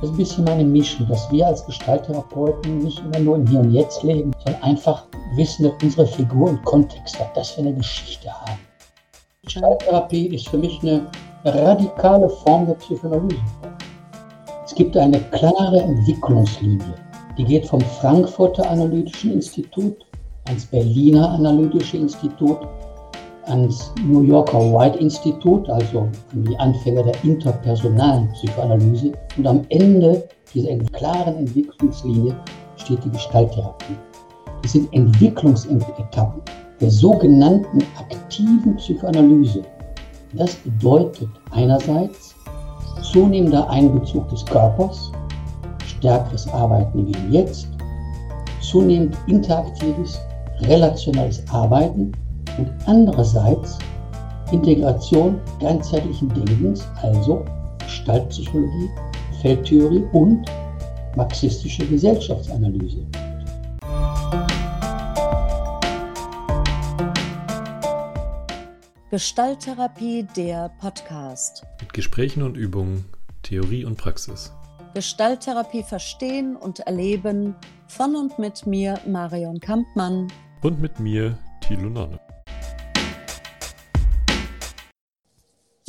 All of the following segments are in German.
Das ist ein bisschen meine Mission, dass wir als Gestalttherapeuten nicht immer nur im Hier und Jetzt leben, sondern einfach wissen, dass unsere Figur einen Kontext hat, dass wir eine Geschichte haben. Gestalttherapie ist für mich eine radikale Form der Psychoanalyse. Es gibt eine klare Entwicklungslinie. Die geht vom Frankfurter Analytischen Institut ans Berliner Analytische Institut, ans New Yorker White Institut, also an die Anfänger der interpersonalen Psychoanalyse. Und am Ende dieser klaren Entwicklungslinie steht die Gestalttherapie. Das sind Entwicklungsetappen der sogenannten aktiven Psychoanalyse. Das bedeutet einerseits zunehmender Einbezug des Körpers, stärkeres Arbeiten im Jetzt, zunehmend interaktives, relationales Arbeiten und andererseits Integration ganzheitlichen Denkens, also Gestaltpsychologie, Feldtheorie und marxistische Gesellschaftsanalyse. Gestalttherapie, der Podcast. Mit Gesprächen und Übungen, Theorie und Praxis. Gestalttherapie verstehen und erleben von und mit mir, Marion Kampmann. Und mit mir, Thilo Nonne.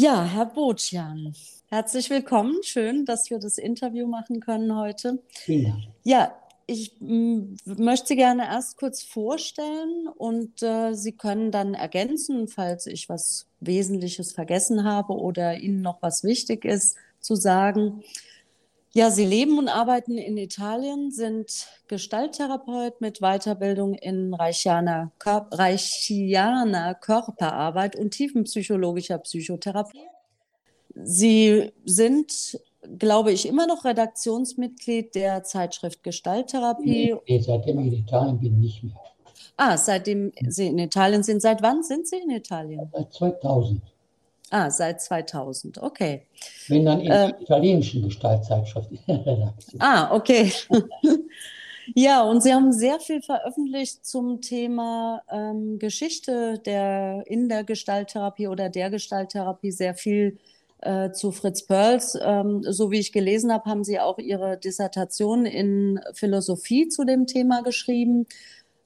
Ja, Herr Botjan, herzlich willkommen. Schön, dass wir das Interview machen können heute. Vielen Dank. Ja, ich möchte Sie gerne erst kurz vorstellen und äh, Sie können dann ergänzen, falls ich was Wesentliches vergessen habe oder Ihnen noch was wichtig ist zu sagen. Ja, Sie leben und arbeiten in Italien, sind Gestalttherapeut mit Weiterbildung in Reichianer, Kör Reichianer Körperarbeit und tiefenpsychologischer Psychotherapie. Sie sind glaube ich, immer noch Redaktionsmitglied der Zeitschrift Gestalttherapie. Nee, seitdem ich in Italien bin, nicht mehr. Ah, seitdem Sie in Italien sind. Seit wann sind Sie in Italien? Seit 2000. Ah, seit 2000, okay. Bin dann in äh, der italienischen Gestaltzeitschrift Ah, okay. ja, und Sie haben sehr viel veröffentlicht zum Thema ähm, Geschichte der, in der Gestalttherapie oder der Gestalttherapie, sehr viel äh, zu Fritz Perls. Ähm, so wie ich gelesen habe, haben Sie auch Ihre Dissertation in Philosophie zu dem Thema geschrieben.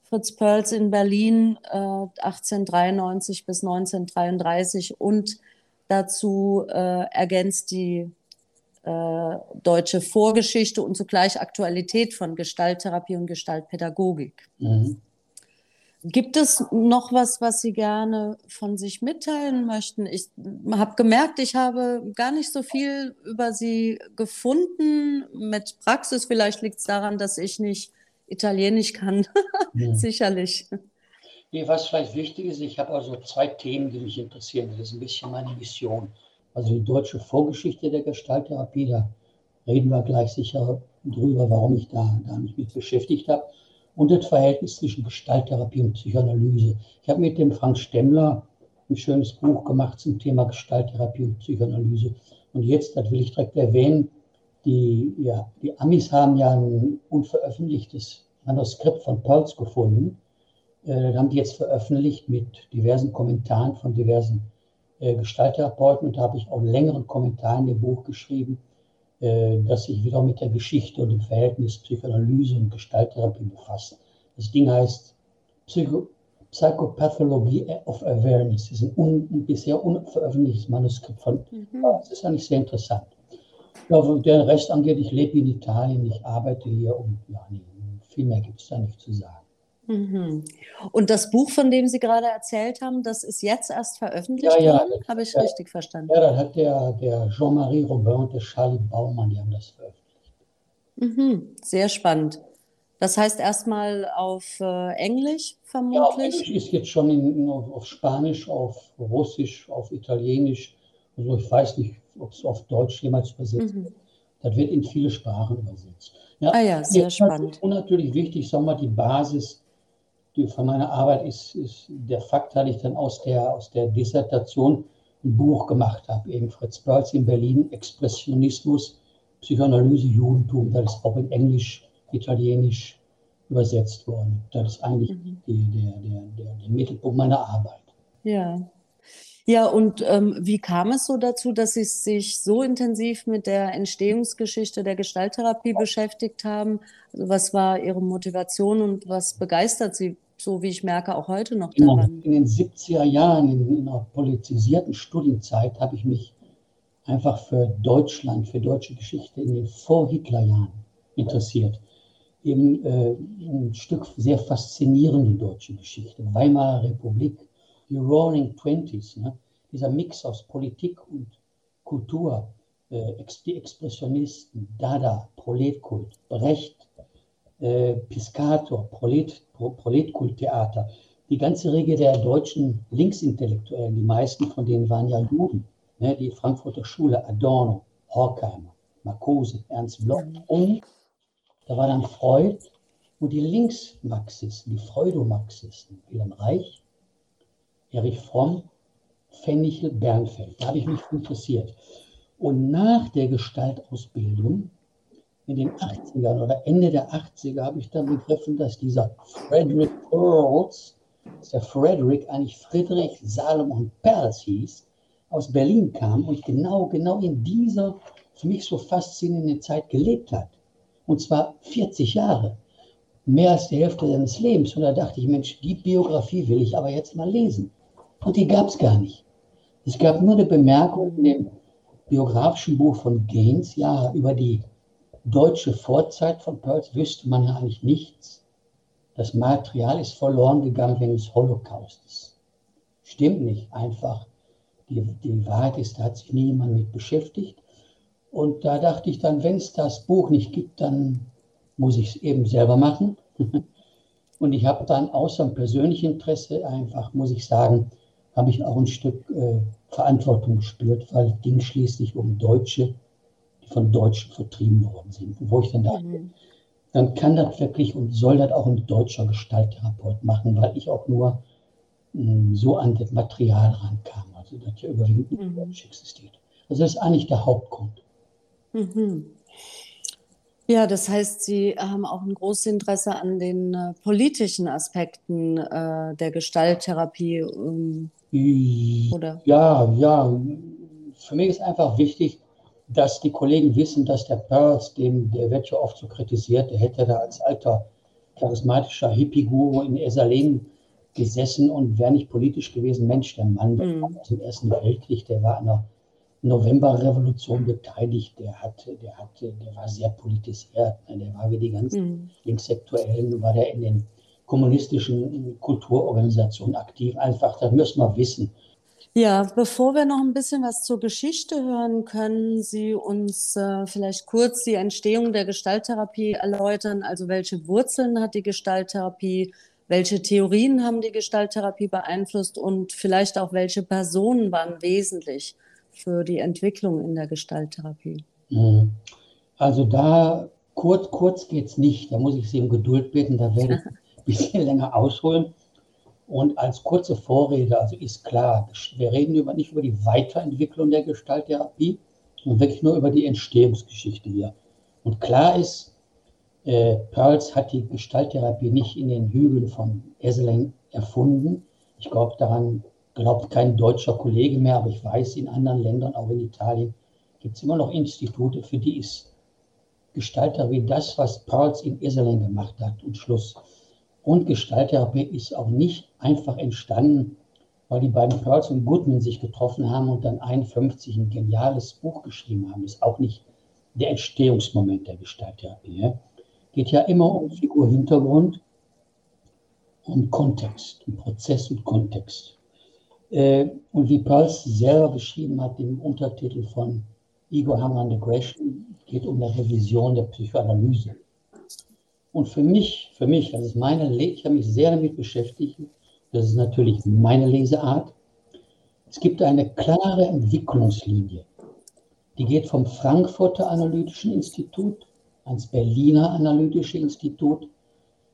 Fritz Perls in Berlin äh, 1893 bis 1933 und dazu äh, ergänzt die äh, deutsche Vorgeschichte und zugleich Aktualität von Gestalttherapie und Gestaltpädagogik. Mhm. Gibt es noch was, was Sie gerne von sich mitteilen möchten? Ich habe gemerkt, ich habe gar nicht so viel über Sie gefunden mit Praxis. Vielleicht liegt es daran, dass ich nicht Italienisch kann. Ja. Sicherlich. Nee, was vielleicht wichtig ist, ich habe also zwei Themen, die mich interessieren. Das ist ein bisschen meine Mission. Also die deutsche Vorgeschichte der Gestalttherapie, da reden wir gleich sicher drüber, warum ich da, da mich mit beschäftigt habe und das Verhältnis zwischen Gestalttherapie und Psychoanalyse. Ich habe mit dem Frank Stemmler ein schönes Buch gemacht zum Thema Gestalttherapie und Psychoanalyse. Und jetzt, das will ich direkt erwähnen, die, ja, die Amis haben ja ein unveröffentlichtes Manuskript von Pearls gefunden. Äh, haben die jetzt veröffentlicht mit diversen Kommentaren von diversen äh, Gestalttherapeuten. Und da habe ich auch einen längeren Kommentar in dem Buch geschrieben, äh, das sich wieder mit der Geschichte und dem Verhältnis Psychoanalyse und Gestalttherapie befasst. Das Ding heißt Psycho Psychopathology of Awareness. Das ist ein, un, ein bisher unveröffentlichtes Manuskript von. Mhm. Das ist eigentlich sehr interessant. Ja, den Rest angeht, ich lebe in Italien, ich arbeite hier und ja, nee, viel mehr gibt es da nicht zu sagen. Mhm. Und das Buch, von dem Sie gerade erzählt haben, das ist jetzt erst veröffentlicht ja, ja, worden? Habe ich ja, richtig verstanden? Ja, das hat der, der Jean-Marie Robin und der Charlie Baumann, die haben das veröffentlicht. Mhm. Sehr spannend. Das heißt erstmal auf äh, Englisch vermutlich? Ja, auf Englisch ist jetzt schon in, auf, Spanisch, auf Russisch, auf Italienisch. Also ich weiß nicht, ob es auf Deutsch jemals übersetzt mhm. wird. Das wird in viele Sprachen übersetzt. Ja, ah ja, sehr spannend. Und natürlich wichtig, sagen wir mal, die Basis die von meiner Arbeit ist, ist der Fakt, dass ich dann aus der, aus der Dissertation ein Buch gemacht habe, eben Fritz Perls in Berlin, Expressionismus, Psychoanalyse, Judentum, das ist auch in Englisch, Italienisch übersetzt worden. Das ist eigentlich mhm. die, der, der, der, der Mittelpunkt meiner Arbeit. Ja. Ja, und ähm, wie kam es so dazu, dass Sie sich so intensiv mit der Entstehungsgeschichte der Gestalttherapie beschäftigt haben? Also was war Ihre Motivation und was begeistert Sie, so wie ich merke, auch heute noch daran? In den 70er Jahren, in, in einer politisierten Studienzeit, habe ich mich einfach für Deutschland, für deutsche Geschichte in den Vor-Hitler-Jahren interessiert. Eben äh, ein Stück sehr faszinierende deutsche Geschichte. Weimarer Republik, die Roaring Twenties, ne? dieser Mix aus Politik und Kultur, äh, die Expressionisten, Dada, Proletkult, Brecht, äh, Piscator, Prolet, Pro, Proletkulttheater, die ganze Regel der deutschen Linksintellektuellen, die meisten von denen waren ja Juden, ne? die Frankfurter Schule, Adorno, Horkheimer, Marcuse, Ernst Bloch und da war dann Freud und die Linksmarxisten, die Freudomarxisten, Wilhelm Reich, Erich Fromm, Fennichel, Bernfeld. Da habe ich mich interessiert. Und nach der Gestaltausbildung in den 80ern oder Ende der 80er habe ich dann begriffen, dass dieser Frederick Pearls, dass der Frederick eigentlich Friedrich Salomon Perls hieß, aus Berlin kam und genau, genau in dieser für mich so faszinierenden Zeit gelebt hat. Und zwar 40 Jahre, mehr als die Hälfte seines Lebens. Und da dachte ich, Mensch, die Biografie will ich aber jetzt mal lesen. Und die gab es gar nicht. Es gab nur eine Bemerkung in dem biografischen Buch von Gaines, ja, über die deutsche Vorzeit von Pearls wüsste man ja eigentlich nichts. Das Material ist verloren gegangen wegen des Holocaustes. Stimmt nicht einfach. Die, die Wahrheit ist, da hat sich nie jemand mit beschäftigt. Und da dachte ich dann, wenn es das Buch nicht gibt, dann muss ich es eben selber machen. Und ich habe dann außer dem persönlichen Interesse einfach, muss ich sagen, habe ich auch ein Stück äh, Verantwortung gespürt, weil es ging schließlich um Deutsche, von Deutschen vertrieben worden sind. wo ich dann dachte, mhm. dann kann das wirklich und soll das auch ein deutscher Gestalttherapeut machen, weil ich auch nur mh, hm, so an das Material rankam, also das ja überwiegend mhm. Deutsch existiert. Also das ist eigentlich der Hauptgrund. Mhm. Ja, das heißt, Sie haben auch ein großes Interesse an den äh, politischen Aspekten äh, der Gestalttherapie. Ähm, oder? Ja, ja. Für mich ist einfach wichtig, dass die Kollegen wissen, dass der Pearls, dem, der wird ja oft so kritisiert, der hätte da als alter charismatischer Hippie-Guru in Esalen gesessen und wäre nicht politisch gewesen. Mensch, der Mann der mhm. aus dem Ersten Weltkrieg, der war an der Novemberrevolution beteiligt, der hatte, der hatte, der war sehr politisiert, ne? der war wie die ganzen mhm. Linkssektuellen, war der in den kommunistischen Kulturorganisationen aktiv. Einfach, das müssen wir wissen. Ja, bevor wir noch ein bisschen was zur Geschichte hören, können Sie uns äh, vielleicht kurz die Entstehung der Gestalttherapie erläutern. Also welche Wurzeln hat die Gestalttherapie? Welche Theorien haben die Gestalttherapie beeinflusst und vielleicht auch welche Personen waren wesentlich für die Entwicklung in der Gestalttherapie? Mhm. Also da kurz, kurz geht es nicht. Da muss ich Sie um Geduld bitten. Da werde ich ein bisschen länger ausholen. Und als kurze Vorrede, also ist klar, wir reden über, nicht über die Weiterentwicklung der Gestalttherapie, sondern wirklich nur über die Entstehungsgeschichte hier. Und klar ist, äh, Pearls hat die Gestalttherapie nicht in den Hügeln von Esseling erfunden. Ich glaube daran glaubt kein deutscher Kollege mehr, aber ich weiß, in anderen Ländern, auch in Italien, gibt es immer noch Institute, für die ist Gestalter wie das, was Pearls in Iserlohn gemacht hat und Schluss. Und Gestalttherapie ist auch nicht einfach entstanden, weil die beiden Pearls und Goodman sich getroffen haben und dann 51 ein geniales Buch geschrieben haben. Ist auch nicht der Entstehungsmoment der Gestalttherapie. Ja. Geht ja immer um Figurhintergrund, um Kontext, um Prozess und Kontext. Äh, und wie Pearls selber beschrieben hat im Untertitel von Igor Hammer the Aggression, geht um eine Revision der Psychoanalyse. Und für mich, für mich, das ist meine, ich habe mich sehr damit beschäftigt, das ist natürlich meine Leseart. Es gibt eine klare Entwicklungslinie. Die geht vom Frankfurter Analytischen Institut ans Berliner Analytische Institut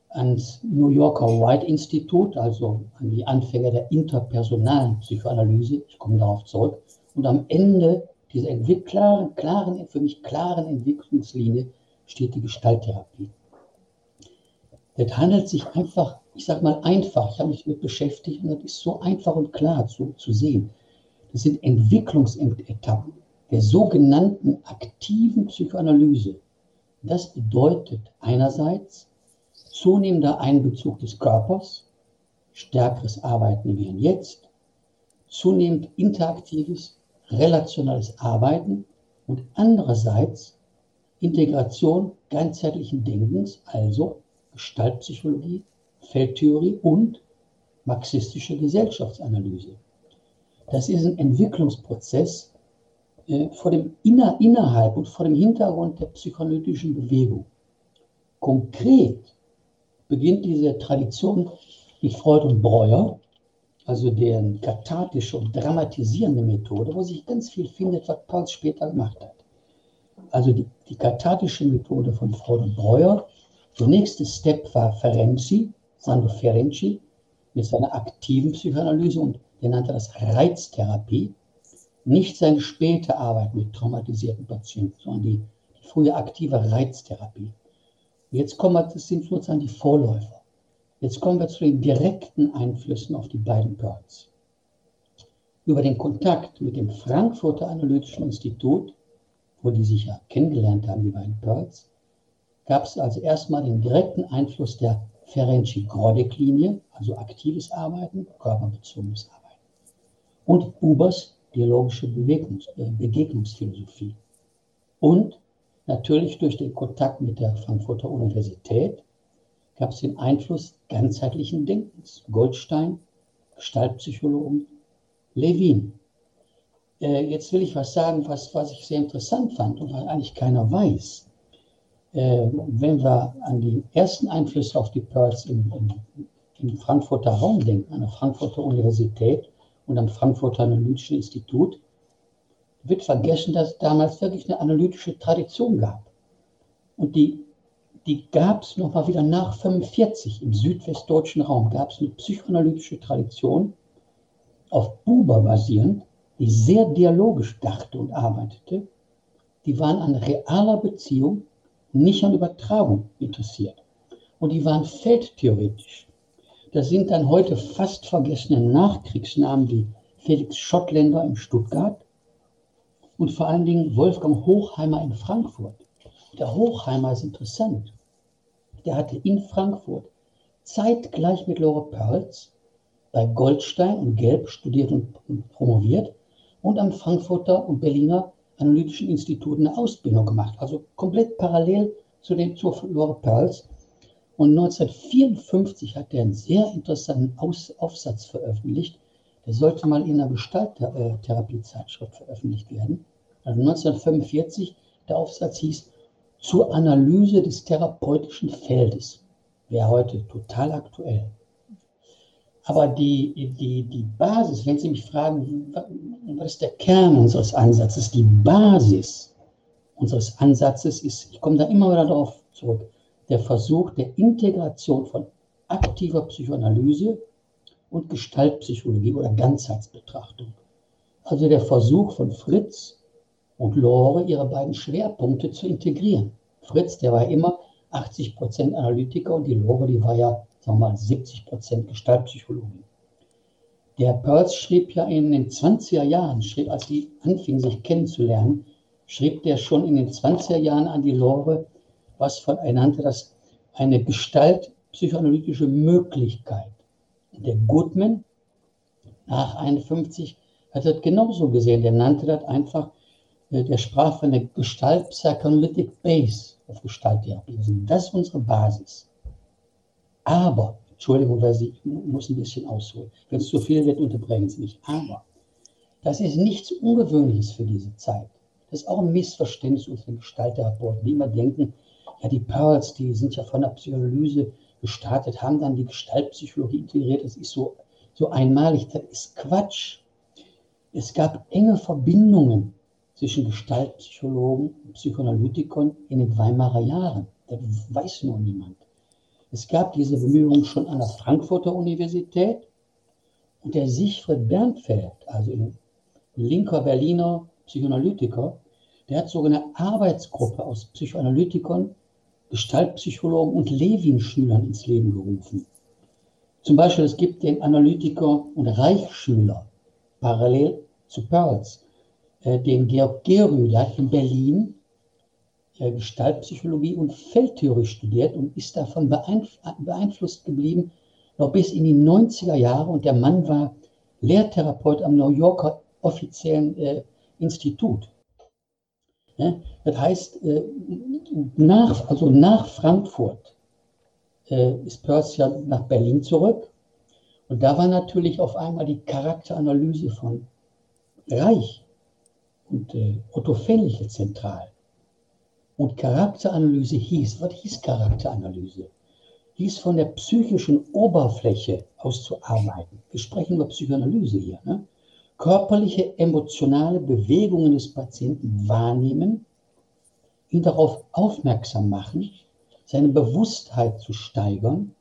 ans New Yorker White Institut, also an die Anfänger der interpersonalen Psychoanalyse, ich komme darauf zurück, und am Ende dieser klaren, klaren, für mich klaren Entwicklungslinie steht die Gestalttherapie. Das handelt sich einfach, ich sage mal einfach, ich habe mich damit beschäftigt und das ist so einfach und klar zu, zu sehen. Das sind Entwicklungsetappen der sogenannten aktiven Psychoanalyse. Das bedeutet einerseits zunehmender Einbezug des Körpers, stärkeres Arbeiten wie Jetzt, zunehmend interaktives, relationales Arbeiten und andererseits Integration ganzheitlichen Denkens, also Gestaltpsychologie, Feldtheorie und marxistische Gesellschaftsanalyse. Das ist ein Entwicklungsprozess äh, vor dem inner, innerhalb und vor dem Hintergrund der psychoanalytischen Bewegung. Konkret beginnt diese Tradition wie Freud und Breuer, also deren kathartische und dramatisierende Methode, wo sich ganz viel findet, was Paul später gemacht hat. Also die, die kathartische Methode von Freud und Breuer. Der nächste Step war Ferenczi, Sandro Ferenczi, mit seiner aktiven Psychoanalyse und der nannte das Reiztherapie. Nicht seine späte Arbeit mit traumatisierten Patienten, sondern die, die frühe aktive Reiztherapie. Jetzt kommen wir, das sind sozusagen die Vorläufer. Jetzt kommen wir zu den direkten Einflüssen auf die beiden Pearls. Über den Kontakt mit dem Frankfurter Analytischen Institut, wo die sich ja kennengelernt haben, die beiden Pearls, gab es also erstmal den direkten Einfluss der Ferenczi-Grodek-Linie, also aktives Arbeiten, körperbezogenes Arbeiten, und Ubers dialogische Bewegungs äh, Begegnungsphilosophie. Und natürlich durch den Kontakt mit der Frankfurter Universität gab es den Einfluss ganzheitlichen Denkens. Goldstein, Gestaltpsychologen, Levin. Äh, jetzt will ich was sagen, was, was ich sehr interessant fand und was eigentlich keiner weiß. Äh, wenn wir an die ersten Einflüsse auf die Pearls im, im, im Frankfurter Raum denken, an der Frankfurter Universität und am Frankfurter Analytischen Institut, wird vergessen, dass es damals wirklich eine analytische Tradition gab. Und die die gab es nochmal wieder nach 45 im südwestdeutschen Raum, gab es eine psychoanalytische Tradition auf Buber basierend, die sehr dialogisch dachte und arbeitete. Die waren an realer Beziehung, nicht an Übertragung interessiert. Und die waren feldtheoretisch. Das sind dann heute fast vergessene Nachkriegsnamen wie Felix Schottländer in Stuttgart und vor allen Dingen Wolfgang Hochheimer in Frankfurt. Der Hochheimer ist interessant. Der hatte in Frankfurt zeitgleich mit Laura Perls bei Goldstein und Gelb studiert und promoviert und am Frankfurter und Berliner Analytischen Institut eine Ausbildung gemacht. Also komplett parallel zu den zu Laura Perls. Und 1954 hat er einen sehr interessanten Aus Aufsatz veröffentlicht. Der sollte mal in einer Gestalttherapiezeitschrift veröffentlicht werden. Also 1945, der Aufsatz hieß zur Analyse des therapeutischen Feldes. Wäre heute total aktuell. Aber die, die, die Basis, wenn Sie mich fragen, was ist der Kern unseres Ansatzes? Die Basis unseres Ansatzes ist, ich komme da immer wieder darauf zurück, der Versuch der Integration von aktiver Psychoanalyse und Gestaltpsychologie oder Ganzheitsbetrachtung. Also der Versuch von Fritz, und Lore ihre beiden Schwerpunkte zu integrieren. Fritz, der war immer 80 Prozent Analytiker und die Lore, die war ja, sagen wir mal, 70 Prozent Gestaltpsychologin. Der Pearls schrieb ja in den 20er Jahren, schrieb, als sie anfingen, sich kennenzulernen, schrieb der schon in den 20er Jahren an die Lore, was von er nannte das eine gestaltpsychoanalytische Möglichkeit. Und der Goodman nach 51 hat das genauso gesehen. Der nannte das einfach der sprach von der Gestalt Psychoanalytic Base auf Gestalttherapie. Das ist unsere Basis. Aber, Entschuldigung, weil ich muss ein bisschen ausholen. Wenn es zu viel wird, unterbrechen Sie mich. Aber, das ist nichts Ungewöhnliches für diese Zeit. Das ist auch ein Missverständnis unter den Gestalttherapeuten, die immer denken, ja, die Pearls, die sind ja von der Psychoanalyse gestartet, haben dann die Gestaltpsychologie integriert. Das ist so, so einmalig. Das ist Quatsch. Es gab enge Verbindungen zwischen Gestaltpsychologen und Psychoanalytikern in den Weimarer Jahren. Das weiß nur niemand. Es gab diese Bemühungen schon an der Frankfurter Universität und der Siegfried Bernfeld, also ein linker Berliner Psychoanalytiker, der hat sogar eine Arbeitsgruppe aus Psychoanalytikern Gestaltpsychologen und Levin-Schülern ins Leben gerufen. Zum Beispiel, es gibt den Analytiker und Reichschüler parallel zu Pearls, äh, den Georg Gerü, der hat in Berlin Gestaltpsychologie und Feldtheorie studiert und ist davon beeinflusst geblieben, noch bis in die 90er Jahre. Und der Mann war Lehrtherapeut am New Yorker offiziellen äh, Institut. Ja, das heißt, äh, nach, also nach Frankfurt äh, ist Peirce ja nach Berlin zurück. Und da war natürlich auf einmal die Charakteranalyse von Reich und äh, Otto Fähnliche zentral. Und Charakteranalyse hieß, was hieß Charakteranalyse? Hieß von der psychischen Oberfläche aus zu arbeiten. Wir sprechen über Psychoanalyse hier. Ne? Körperliche, emotionale Bewegungen des Patienten wahrnehmen, ihn darauf aufmerksam machen, seine Bewusstheit zu steigern.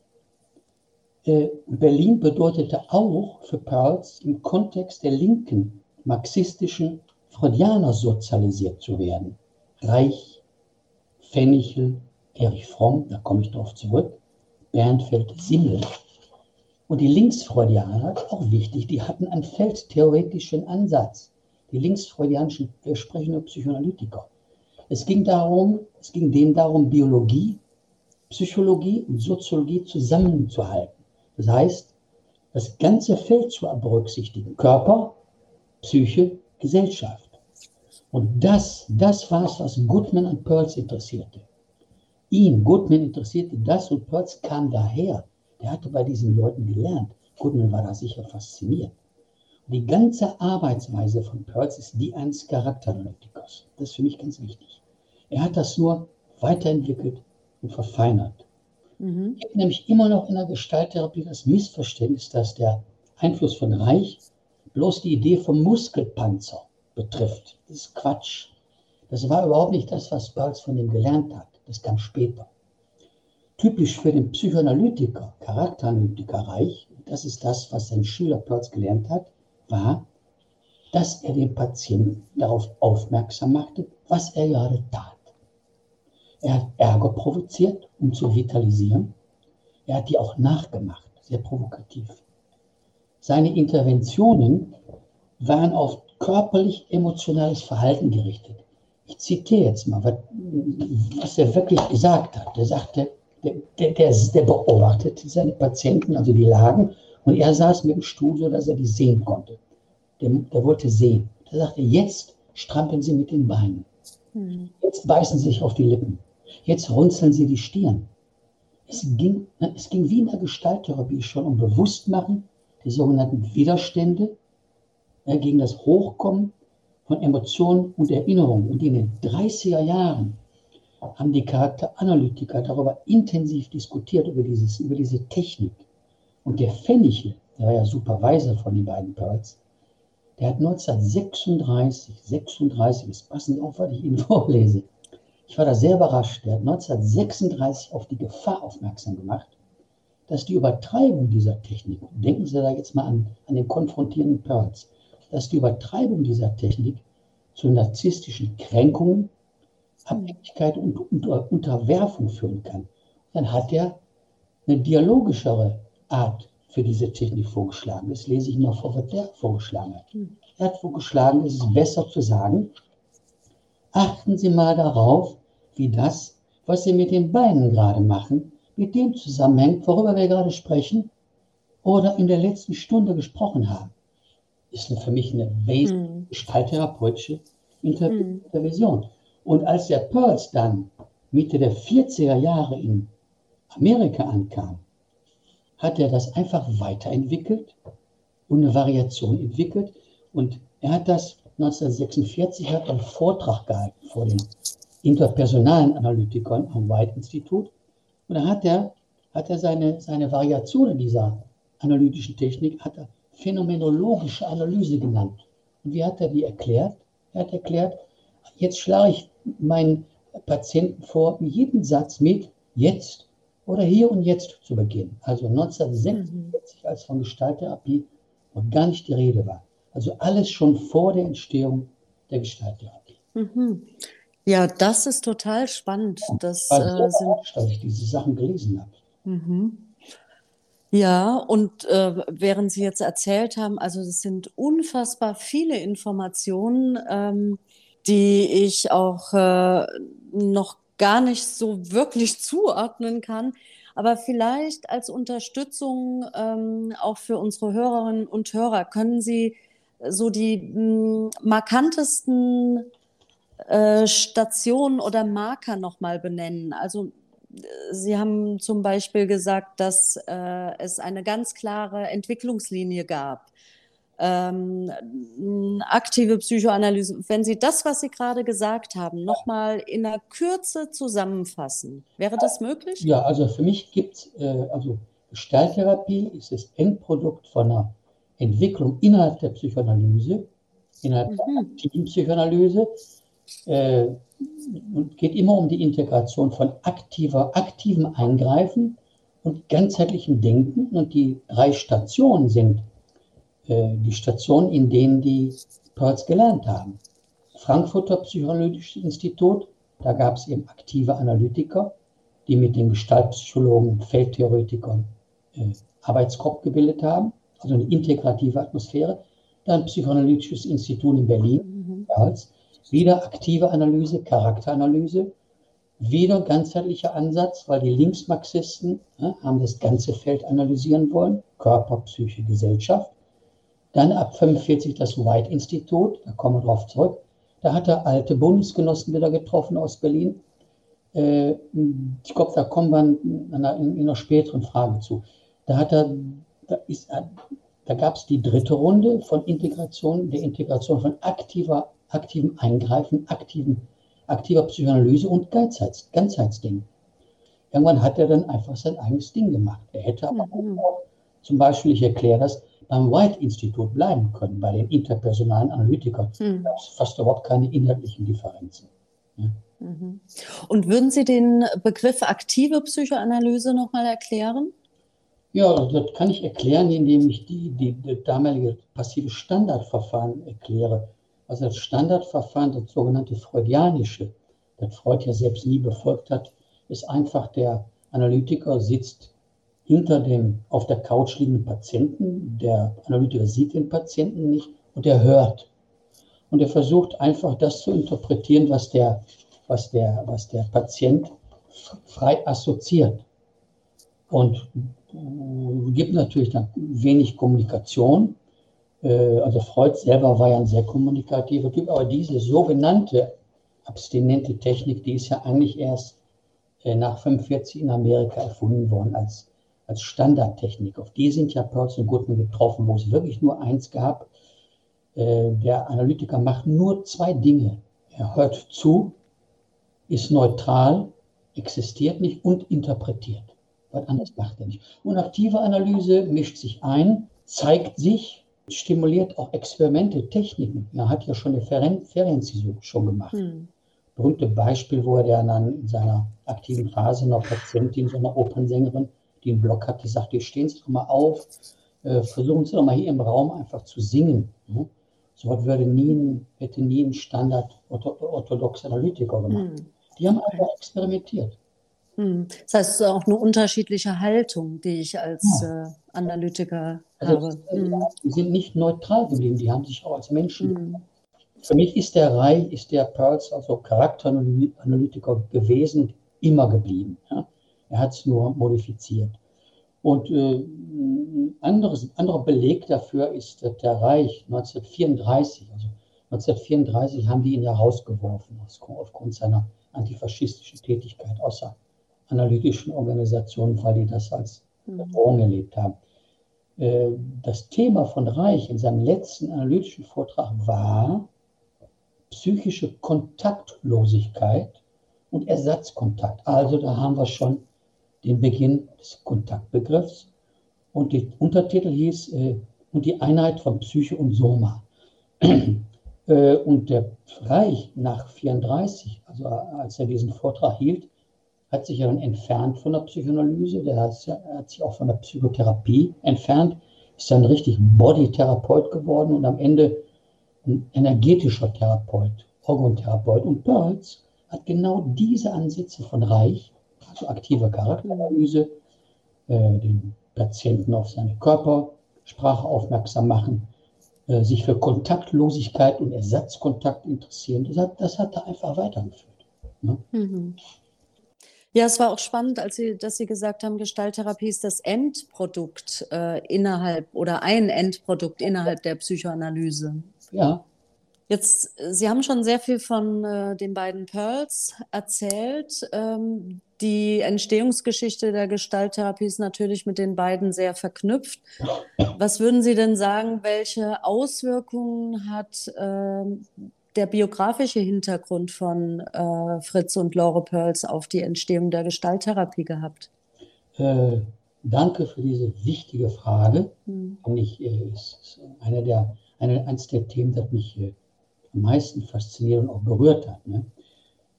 Äh, Berlin bedeutete auch für Pearls im Kontext der linken marxistischen Freudianer sozialisiert zu werden. Reich, Fennichel, Erich Fromm, da komme ich darauf zurück, Bernfeld, Simmel. Und die Linksfreudianer, auch wichtig, die hatten einen feldtheoretischen Ansatz. Die linksfreudianischen, wir sprechen nur Psychoanalytiker. Es ging darum, es ging denen darum, Biologie, Psychologie und Soziologie zusammenzuhalten. Das heißt, das ganze Feld zu berücksichtigen. Körper, Psyche, Gesellschaft. Und das, das war es, was Goodman und Pearls interessierte. Ihn, Goodman, interessierte das und Pearls kam daher. Der hatte bei diesen Leuten gelernt. Goodman war da sicher fasziniert. Und die ganze Arbeitsweise von Pearls ist die eines Charakteranalytikers. Das ist für mich ganz wichtig. Er hat das nur weiterentwickelt und verfeinert. Mhm. Es gibt nämlich immer noch in der Gestalttherapie das Missverständnis, dass der Einfluss von Reich bloß die Idee vom Muskelpanzer betrifft. Das ist Quatsch. Das war überhaupt nicht das, was Peirce von ihm gelernt hat. Das kam später. Typisch für den Psychoanalytiker, Charakteranalytiker Reich, das ist das, was sein Schüler Peirce gelernt hat, war, dass er den Patienten darauf aufmerksam machte, was er gerade tat. Er hat Ärger provoziert, um zu vitalisieren. Er hat die auch nachgemacht, sehr provokativ. Seine Interventionen waren auf körperlich-emotionales Verhalten gerichtet. Ich zitiere jetzt mal, was, was er wirklich gesagt hat. Er sagte, der, der, der, der beobachtete seine Patienten, also die lagen, und er saß mit dem Stuhl, so dass er die sehen konnte. Der, der wollte sehen. Er sagte, jetzt strampeln Sie mit den Beinen. Hm. Jetzt beißen Sie sich auf die Lippen. Jetzt runzeln Sie die Stirn. Es ging, es ging wie in der Gestalttherapie schon um Bewusstmachen der sogenannten Widerstände gegen das Hochkommen von Emotionen und Erinnerungen. Und in den 30er Jahren haben die Charakteranalytiker darüber intensiv diskutiert, über, dieses, über diese Technik. Und der Fennichel, der war ja Supervisor von den beiden Pearls, der hat 1936, 36, jetzt passen Sie auf, was ich Ihnen vorlese. Ich war da sehr überrascht. Der hat 1936 auf die Gefahr aufmerksam gemacht, dass die Übertreibung dieser Technik, denken Sie da jetzt mal an, an den konfrontierenden Pearls, dass die Übertreibung dieser Technik zu narzisstischen Kränkungen, Abhängigkeit und Unterwerfung führen kann. Dann hat er eine dialogischere Art für diese Technik vorgeschlagen. Das lese ich noch vor, was der vorgeschlagen hat. Er hat vorgeschlagen, es ist besser zu sagen, achten Sie mal darauf, wie das, was Sie mit den Beinen gerade machen, mit dem zusammenhängt, worüber wir gerade sprechen oder in der letzten Stunde gesprochen haben ist für mich eine wesentliche mhm. gestalttherapeutische mhm. Intervention. Und als der Pearls dann Mitte der 40er Jahre in Amerika ankam, hat er das einfach weiterentwickelt und eine Variation entwickelt. Und er hat das 1946 hat einen Vortrag gehalten vor den interpersonalen Analytikern am White Institut. Und da hat er, hat er seine, seine Variationen dieser analytischen Technik hat er phänomenologische Analyse genannt. Und wie hat er die erklärt? Er hat erklärt, jetzt schlage ich meinen Patienten vor, jeden Satz mit jetzt oder hier und jetzt zu beginnen. Also 1946, als von Gestalttherapie noch gar nicht die Rede war. Also alles schon vor der Entstehung der Gestalttherapie. Mhm. Ja, das ist total spannend. Das War äh, so sind überrascht, als ich diese Sachen gelesen habe. Mhm. Ja, und äh, während Sie jetzt erzählt haben, also es sind unfassbar viele Informationen, ähm, die ich auch äh, noch gar nicht so wirklich zuordnen kann. Aber vielleicht als Unterstützung ähm, auch für unsere Hörerinnen und Hörer können Sie so die mh, markantesten äh, Stationen oder Marker nochmal benennen. Also Sie haben zum Beispiel gesagt, dass äh, es eine ganz klare Entwicklungslinie gab. Ähm, aktive Psychoanalyse. Wenn Sie das, was Sie gerade gesagt haben, nochmal in der Kürze zusammenfassen, wäre das möglich? Ja, also für mich gibt es, äh, also Gestalttherapie ist das Endprodukt von einer Entwicklung innerhalb der Psychoanalyse, innerhalb mhm. der aktiven Psychoanalyse. Äh, geht immer um die Integration von aktiver, aktivem Eingreifen und ganzheitlichem Denken. Und die drei Stationen sind äh, die Stationen, in denen die Pearls gelernt haben. Frankfurter Psychoanalytisches Institut, da gab es eben aktive Analytiker, die mit den Gestaltpsychologen, Feldtheoretikern äh, Arbeitsgruppe gebildet haben, also eine integrative Atmosphäre. Dann Psychoanalytisches Institut in Berlin, mhm. Wieder aktive Analyse, Charakteranalyse, wieder ganzheitlicher Ansatz, weil die Linksmarxisten ja, haben das ganze Feld analysieren wollen, Körper, Psyche, Gesellschaft. Dann ab 45 das White-Institut, da kommen wir drauf zurück. Da hat er alte Bundesgenossen wieder getroffen aus Berlin. Äh, ich glaube, da kommen wir in einer, in einer späteren Frage zu. Da hat er, da, ist, da gab es die dritte Runde von Integration, der Integration von aktiver, aktivem Eingreifen, aktiven, aktiver Psychoanalyse und Ganzheits, Ganzheitsding. Irgendwann hat er dann einfach sein eigenes Ding gemacht. Er hätte aber mhm. auch, zum Beispiel, ich erkläre das, beim White-Institut bleiben können, bei den interpersonalen Analytikern. Mhm. Da ist fast überhaupt keine inhaltlichen Differenzen. Mhm. Und würden Sie den Begriff aktive Psychoanalyse nochmal erklären? Ja, das kann ich erklären, indem ich die, die, die damalige passive Standardverfahren erkläre. Also das Standardverfahren, das sogenannte Freudianische, das Freud ja selbst nie befolgt hat, ist einfach der Analytiker sitzt hinter dem auf der Couch liegenden Patienten. Der Analytiker sieht den Patienten nicht und er hört. Und er versucht einfach das zu interpretieren, was der, was der, was der Patient frei assoziiert. Und gibt natürlich dann wenig Kommunikation. Äh, also Freud selber war ja ein sehr kommunikativer Typ, aber diese sogenannte abstinente Technik, die ist ja eigentlich erst äh, nach 45 in Amerika erfunden worden als als Standardtechnik. Auf die sind ja Peirce und Goodman getroffen, wo es wirklich nur eins gab. Äh, der Analytiker macht nur zwei Dinge. Er hört zu, ist neutral, existiert nicht und interpretiert. Was anderes macht er nicht. Und aktive Analyse mischt sich ein, zeigt sich, stimuliert auch Experimente, Techniken. Er hat ja schon eine Ferienzäsur schon gemacht. Hm. Berühmte Beispiel, wo er dann in seiner aktiven Phase noch Patientin, so einer Opernsängerin, die einen Block hat, die sagt, ihr stehen Sie doch mal auf, äh, versuchen Sie doch mal hier im Raum einfach zu singen. Ne? So was würde nie, hätte nie ein Standard orthodoxer Analytiker gemacht. Hm. Die haben einfach experimentiert. Hm. Das heißt, es ist auch eine unterschiedliche Haltung, die ich als ja. äh, Analytiker also habe. Hm. Die sind nicht neutral geblieben, die haben sich auch als Menschen. Hm. Für mich ist der Reich, ist der Pearls, also Charakteranalytiker gewesen, immer geblieben. Ja? Er hat es nur modifiziert. Und äh, anderes, anderer Beleg dafür ist dass der Reich 1934. Also 1934 haben die ihn ja rausgeworfen aufgrund seiner antifaschistischen Tätigkeit außer analytischen Organisationen, weil die das als mhm. Bedrohung erlebt haben. Äh, das Thema von Reich in seinem letzten analytischen Vortrag war psychische Kontaktlosigkeit und Ersatzkontakt. Also da haben wir schon den Beginn des Kontaktbegriffs. Und der Untertitel hieß äh, Und die Einheit von Psyche und Soma. äh, und der Reich nach 34, also als er diesen Vortrag hielt, hat sich ja dann entfernt von der Psychoanalyse, der hat, hat sich auch von der Psychotherapie entfernt, ist dann richtig Bodytherapeut geworden und am Ende ein energetischer Therapeut, Orgontherapeut. Und Pearls hat genau diese Ansätze von Reich, also aktiver Charakteranalyse, äh, den Patienten auf seine Körpersprache aufmerksam machen, äh, sich für Kontaktlosigkeit und Ersatzkontakt interessieren. Das hat, das hat er einfach weitergeführt. Ne? Mhm. Ja, es war auch spannend, als Sie, dass Sie gesagt haben, Gestalttherapie ist das Endprodukt äh, innerhalb oder ein Endprodukt innerhalb der Psychoanalyse. Ja. Jetzt, Sie haben schon sehr viel von äh, den beiden Pearls erzählt. Ähm, die Entstehungsgeschichte der Gestalttherapie ist natürlich mit den beiden sehr verknüpft. Was würden Sie denn sagen, welche Auswirkungen hat äh, der biografische Hintergrund von äh, Fritz und Laure Pearls auf die Entstehung der Gestalttherapie gehabt? Äh, danke für diese wichtige Frage. Hm. Und ich, äh, ist eine der, eine, eines der Themen, das mich äh, am meisten fasziniert und auch berührt hat. Ne?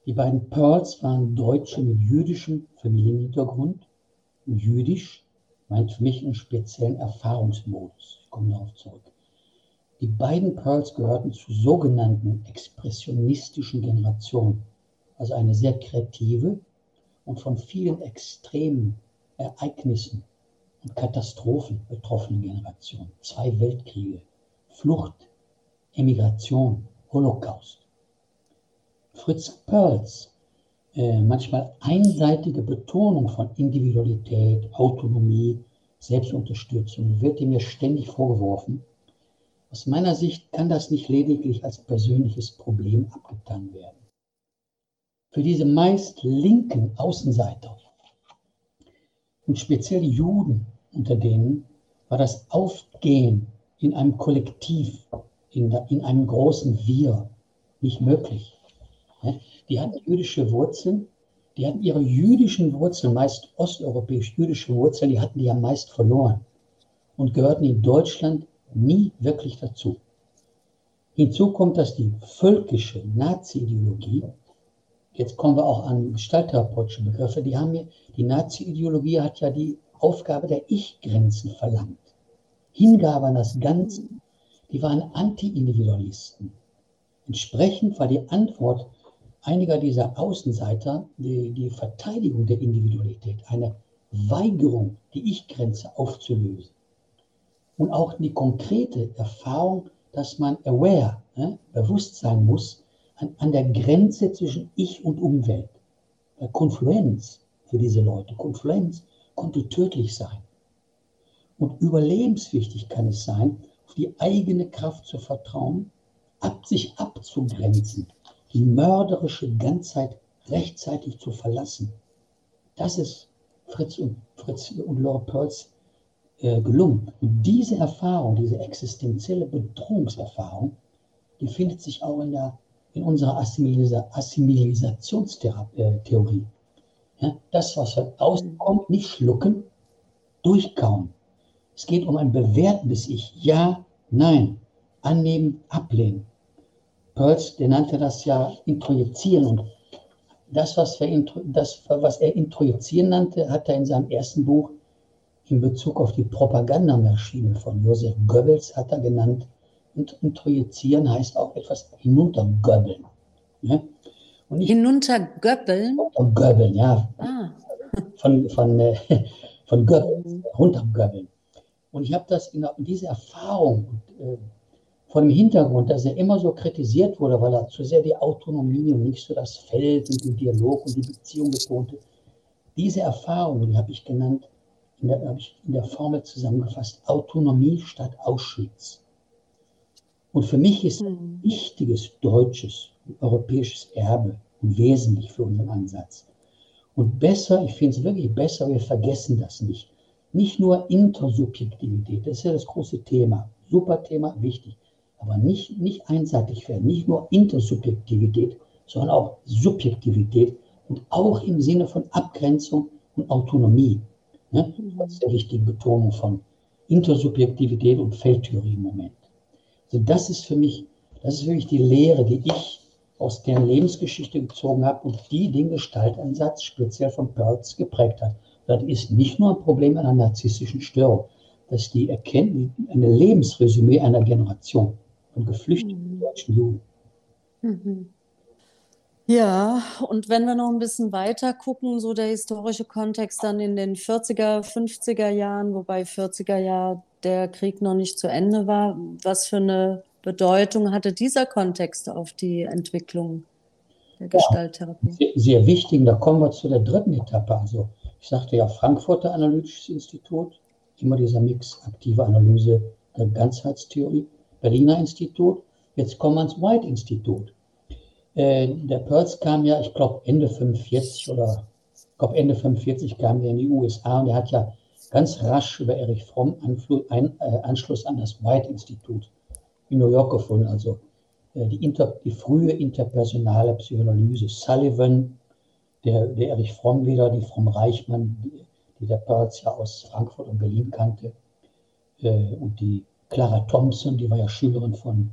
Die beiden Pearls waren Deutsche mit jüdischem Familienhintergrund. Und jüdisch meint für mich einen speziellen Erfahrungsmodus. Ich komme darauf zurück. Die beiden Pearls gehörten zur sogenannten expressionistischen Generation, also eine sehr kreative und von vielen extremen Ereignissen und Katastrophen betroffene Generation. Zwei Weltkriege, Flucht, Emigration, Holocaust. Fritz Perls äh, manchmal einseitige Betonung von Individualität, Autonomie, Selbstunterstützung wird ihm ja ständig vorgeworfen aus meiner Sicht kann das nicht lediglich als persönliches Problem abgetan werden. Für diese meist linken Außenseiter und speziell Juden unter denen war das Aufgehen in einem Kollektiv, in, in einem großen Wir nicht möglich. Die hatten jüdische Wurzeln, die hatten ihre jüdischen Wurzeln, meist osteuropäisch jüdische Wurzeln, die hatten die ja meist verloren und gehörten in Deutschland nie wirklich dazu. Hinzu kommt, dass die völkische Nazi-Ideologie, jetzt kommen wir auch an gestalttherapeutische Begriffe, die haben mir, die Nazi-Ideologie hat ja die Aufgabe der Ich-Grenzen verlangt. Hingabe an das Ganze. Die waren Anti-Individualisten. Entsprechend war die Antwort einiger dieser Außenseiter die, die Verteidigung der Individualität, eine Weigerung, die Ich-Grenze aufzulösen und auch die konkrete Erfahrung, dass man aware, ne, bewusst sein muss an, an der Grenze zwischen Ich und Umwelt. Weil Konfluenz für diese Leute, Konfluenz konnte tödlich sein. Und überlebenswichtig kann es sein, auf die eigene Kraft zu vertrauen, ab sich abzugrenzen, die mörderische Ganzheit rechtzeitig zu verlassen. Das ist Fritz und, Fritz und Laura Perls äh, gelungen. Und diese Erfahrung, diese existenzielle Bedrohungserfahrung, die findet sich auch in, der, in unserer Assimilisa Assimilationstheorie. Ja, das, was von außen kommt, nicht schlucken, durchkauen. Es geht um ein bewertendes Ich. Ja, nein, annehmen, ablehnen. Pearls, der nannte das ja introjizieren und das, was, wir, das, was er introjizieren nannte, hat er in seinem ersten Buch in Bezug auf die Propagandamaschine von Josef Goebbels hat er genannt. Und introjizieren heißt auch etwas hinuntergöbbeln. Ne? Und hinuntergöbbeln? Göbbeln, ja. Ah. Von, von, äh, von Goebbels, runtergöbbeln. Und ich habe das in, in diese Erfahrung äh, vor dem Hintergrund, dass er immer so kritisiert wurde, weil er zu sehr die Autonomie und nicht so das Feld und den Dialog und die Beziehung betonte. Diese Erfahrung, die habe ich genannt, in der, habe ich in der Formel zusammengefasst, Autonomie statt Auschwitz. Und für mich ist ein mhm. wichtiges deutsches, europäisches Erbe und wesentlich für unseren Ansatz. Und besser, ich finde es wirklich besser, wir vergessen das nicht. Nicht nur Intersubjektivität, das ist ja das große Thema. Super Thema, wichtig. Aber nicht, nicht einseitig werden, nicht nur Intersubjektivität, sondern auch Subjektivität und auch im Sinne von Abgrenzung und Autonomie. Ne? Das ist der wichtige Betonung von Intersubjektivität und Feldtheorie im Moment. Also das ist für mich, das ist wirklich die Lehre, die ich aus deren Lebensgeschichte gezogen habe und die den Gestaltansatz speziell von Perls geprägt hat. Das ist nicht nur ein Problem einer narzisstischen Störung, das ist die Erkenntnis, eine Lebensresümee einer Generation von geflüchteten mhm. deutschen Juden. Mhm. Ja, und wenn wir noch ein bisschen weiter gucken, so der historische Kontext dann in den 40er, 50er Jahren, wobei 40er Jahr der Krieg noch nicht zu Ende war, was für eine Bedeutung hatte dieser Kontext auf die Entwicklung der Gestalttherapie? Sehr, sehr wichtig, da kommen wir zu der dritten Etappe. Also ich sagte ja Frankfurter Analytisches Institut, immer dieser Mix aktive Analyse der Ganzheitstheorie, Berliner Institut, jetzt kommen wir ans White Institut. Äh, der Pearls kam ja, ich glaube, Ende 45 oder ich glaube Ende 45 kam er in die USA und er hat ja ganz rasch über Erich Fromm Anfl ein, äh, Anschluss an das White Institut in New York gefunden. Also äh, die, inter, die frühe interpersonale Psychoanalyse. Sullivan, der, der Erich Fromm wieder, die Fromm Reichmann, die, die der Pearls ja aus Frankfurt und Berlin kannte. Äh, und die Clara Thompson, die war ja Schülerin von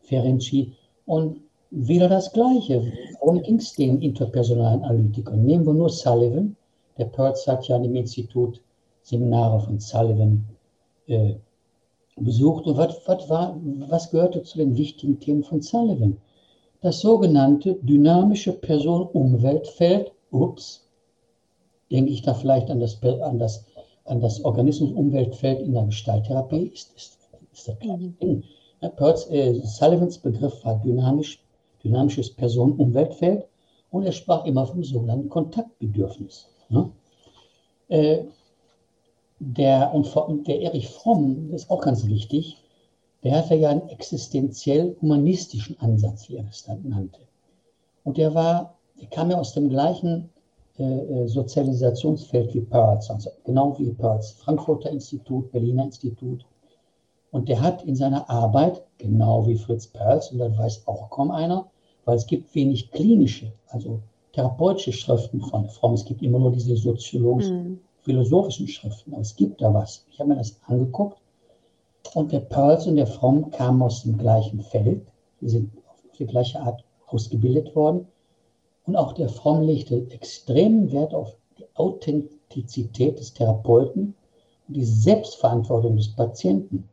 Ferenczi. Und wieder das Gleiche. Worum ging es den interpersonalen Analytikern? Nehmen wir nur Sullivan. Der Pertz hat ja im Institut Seminare von Sullivan äh, besucht. Und was, was, war, was gehörte zu den wichtigen Themen von Sullivan? Das sogenannte dynamische Person-Umweltfeld. Ups, denke ich da vielleicht an das, an das, an das Organismus-Umweltfeld in der Gestalttherapie? Ist, ist, ist das mhm. Ding. Pertz, äh, Sullivans Begriff war dynamisch dynamisches Person-Umweltfeld und er sprach immer vom sogenannten Kontaktbedürfnis. Ne? Äh, der, und der Erich Fromm, das ist auch ganz wichtig, der hatte ja einen existenziell-humanistischen Ansatz, wie er es dann nannte. Und der war, der kam ja aus dem gleichen äh, äh Sozialisationsfeld wie Perls, also genau wie Perls, Frankfurter Institut, Berliner Institut, und der hat in seiner Arbeit, genau wie Fritz Perls, und das weiß auch kaum einer, weil es gibt wenig klinische, also therapeutische Schriften von Fromm. Es gibt immer nur diese soziologischen, mhm. philosophischen Schriften. Aber es gibt da was. Ich habe mir das angeguckt. Und der Perls und der Fromm kamen aus dem gleichen Feld. Sie sind auf die gleiche Art ausgebildet worden. Und auch der Fromm legte extremen Wert auf die Authentizität des Therapeuten und die Selbstverantwortung des Patienten.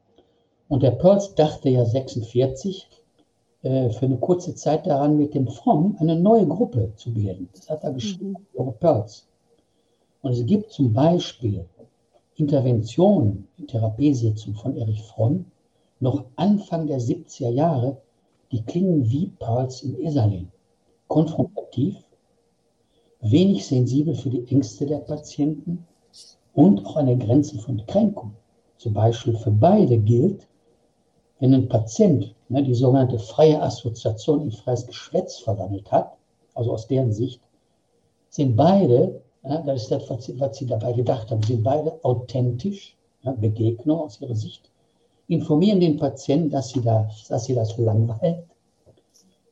Und der Pearls dachte ja 46 äh, für eine kurze Zeit daran, mit dem Fromm eine neue Gruppe zu bilden. Das hat er geschrieben, mhm. Pearls. Und es gibt zum Beispiel Interventionen in Therapiesitzungen von Erich Fromm, noch Anfang der 70er Jahre, die klingen wie Pearls in Esalin. Konfrontativ, wenig sensibel für die Ängste der Patienten und auch an der Grenze von Kränkung. Zum Beispiel für beide gilt, wenn ein Patient ne, die sogenannte freie Assoziation in freies Geschwätz verwandelt hat, also aus deren Sicht, sind beide, ja, das ist das, was sie, was sie, dabei gedacht haben, sind beide authentisch, ja, Begegnung aus ihrer Sicht, informieren den Patienten, dass sie, da, dass sie das langweilt,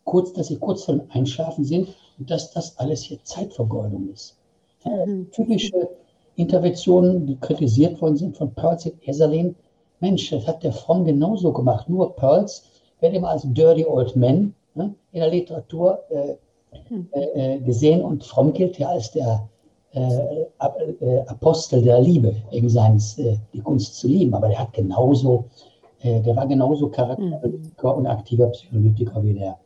kurz, dass sie kurz vor dem Einschlafen sind und dass das alles hier Zeitvergeudung ist. Ja, mhm. typische Interventionen, die kritisiert worden sind von Percy Eserlin, Mensch, das hat der Fromm genauso gemacht. Nur Pearls wird immer als Dirty Old Man ne, in der Literatur äh, äh, äh gesehen und Fromm gilt ja als der äh, äh Apostel der Liebe, wegen seines, äh, die Kunst zu lieben. Aber der hat genauso, der war genauso Charakteranalytiker mhm. und aktiver Psycholytiker wie der,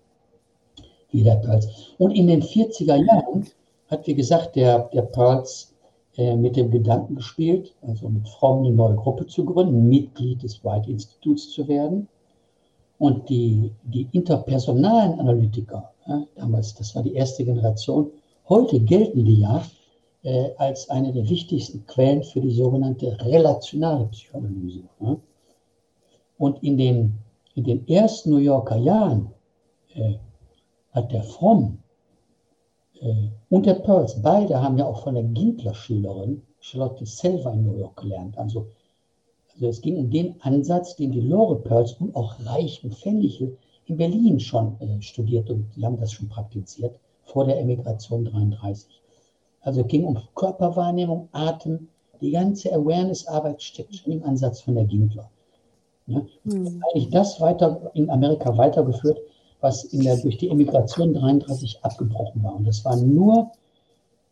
wie der Pearls. Und in den 40er Jahren hat, wie gesagt, der, der Pearls mit dem Gedanken gespielt, also mit Fromm eine neue Gruppe zu gründen, Mitglied des White Instituts zu werden. Und die, die interpersonalen Analytiker, ja, damals, das war die erste Generation, heute gelten die ja äh, als eine der wichtigsten Quellen für die sogenannte relationale Psychoanalyse. Ja. Und in den, in den ersten New Yorker Jahren äh, hat der Fromm äh, und der Pearls, beide haben ja auch von der Gintler-Schülerin Charlotte Selver in New York gelernt. Also, also es ging um den Ansatz, den die Lore Pearls und auch Reich und Fennichel in Berlin schon äh, studiert und die haben das schon praktiziert vor der Emigration 33. Also es ging um Körperwahrnehmung, Atem, die ganze Awareness-Arbeit steckt schon im Ansatz von der Gintler. Ja? Mhm. Eigentlich das weiter in Amerika weitergeführt, was in der, durch die Emigration 33 abgebrochen war. Und das war nur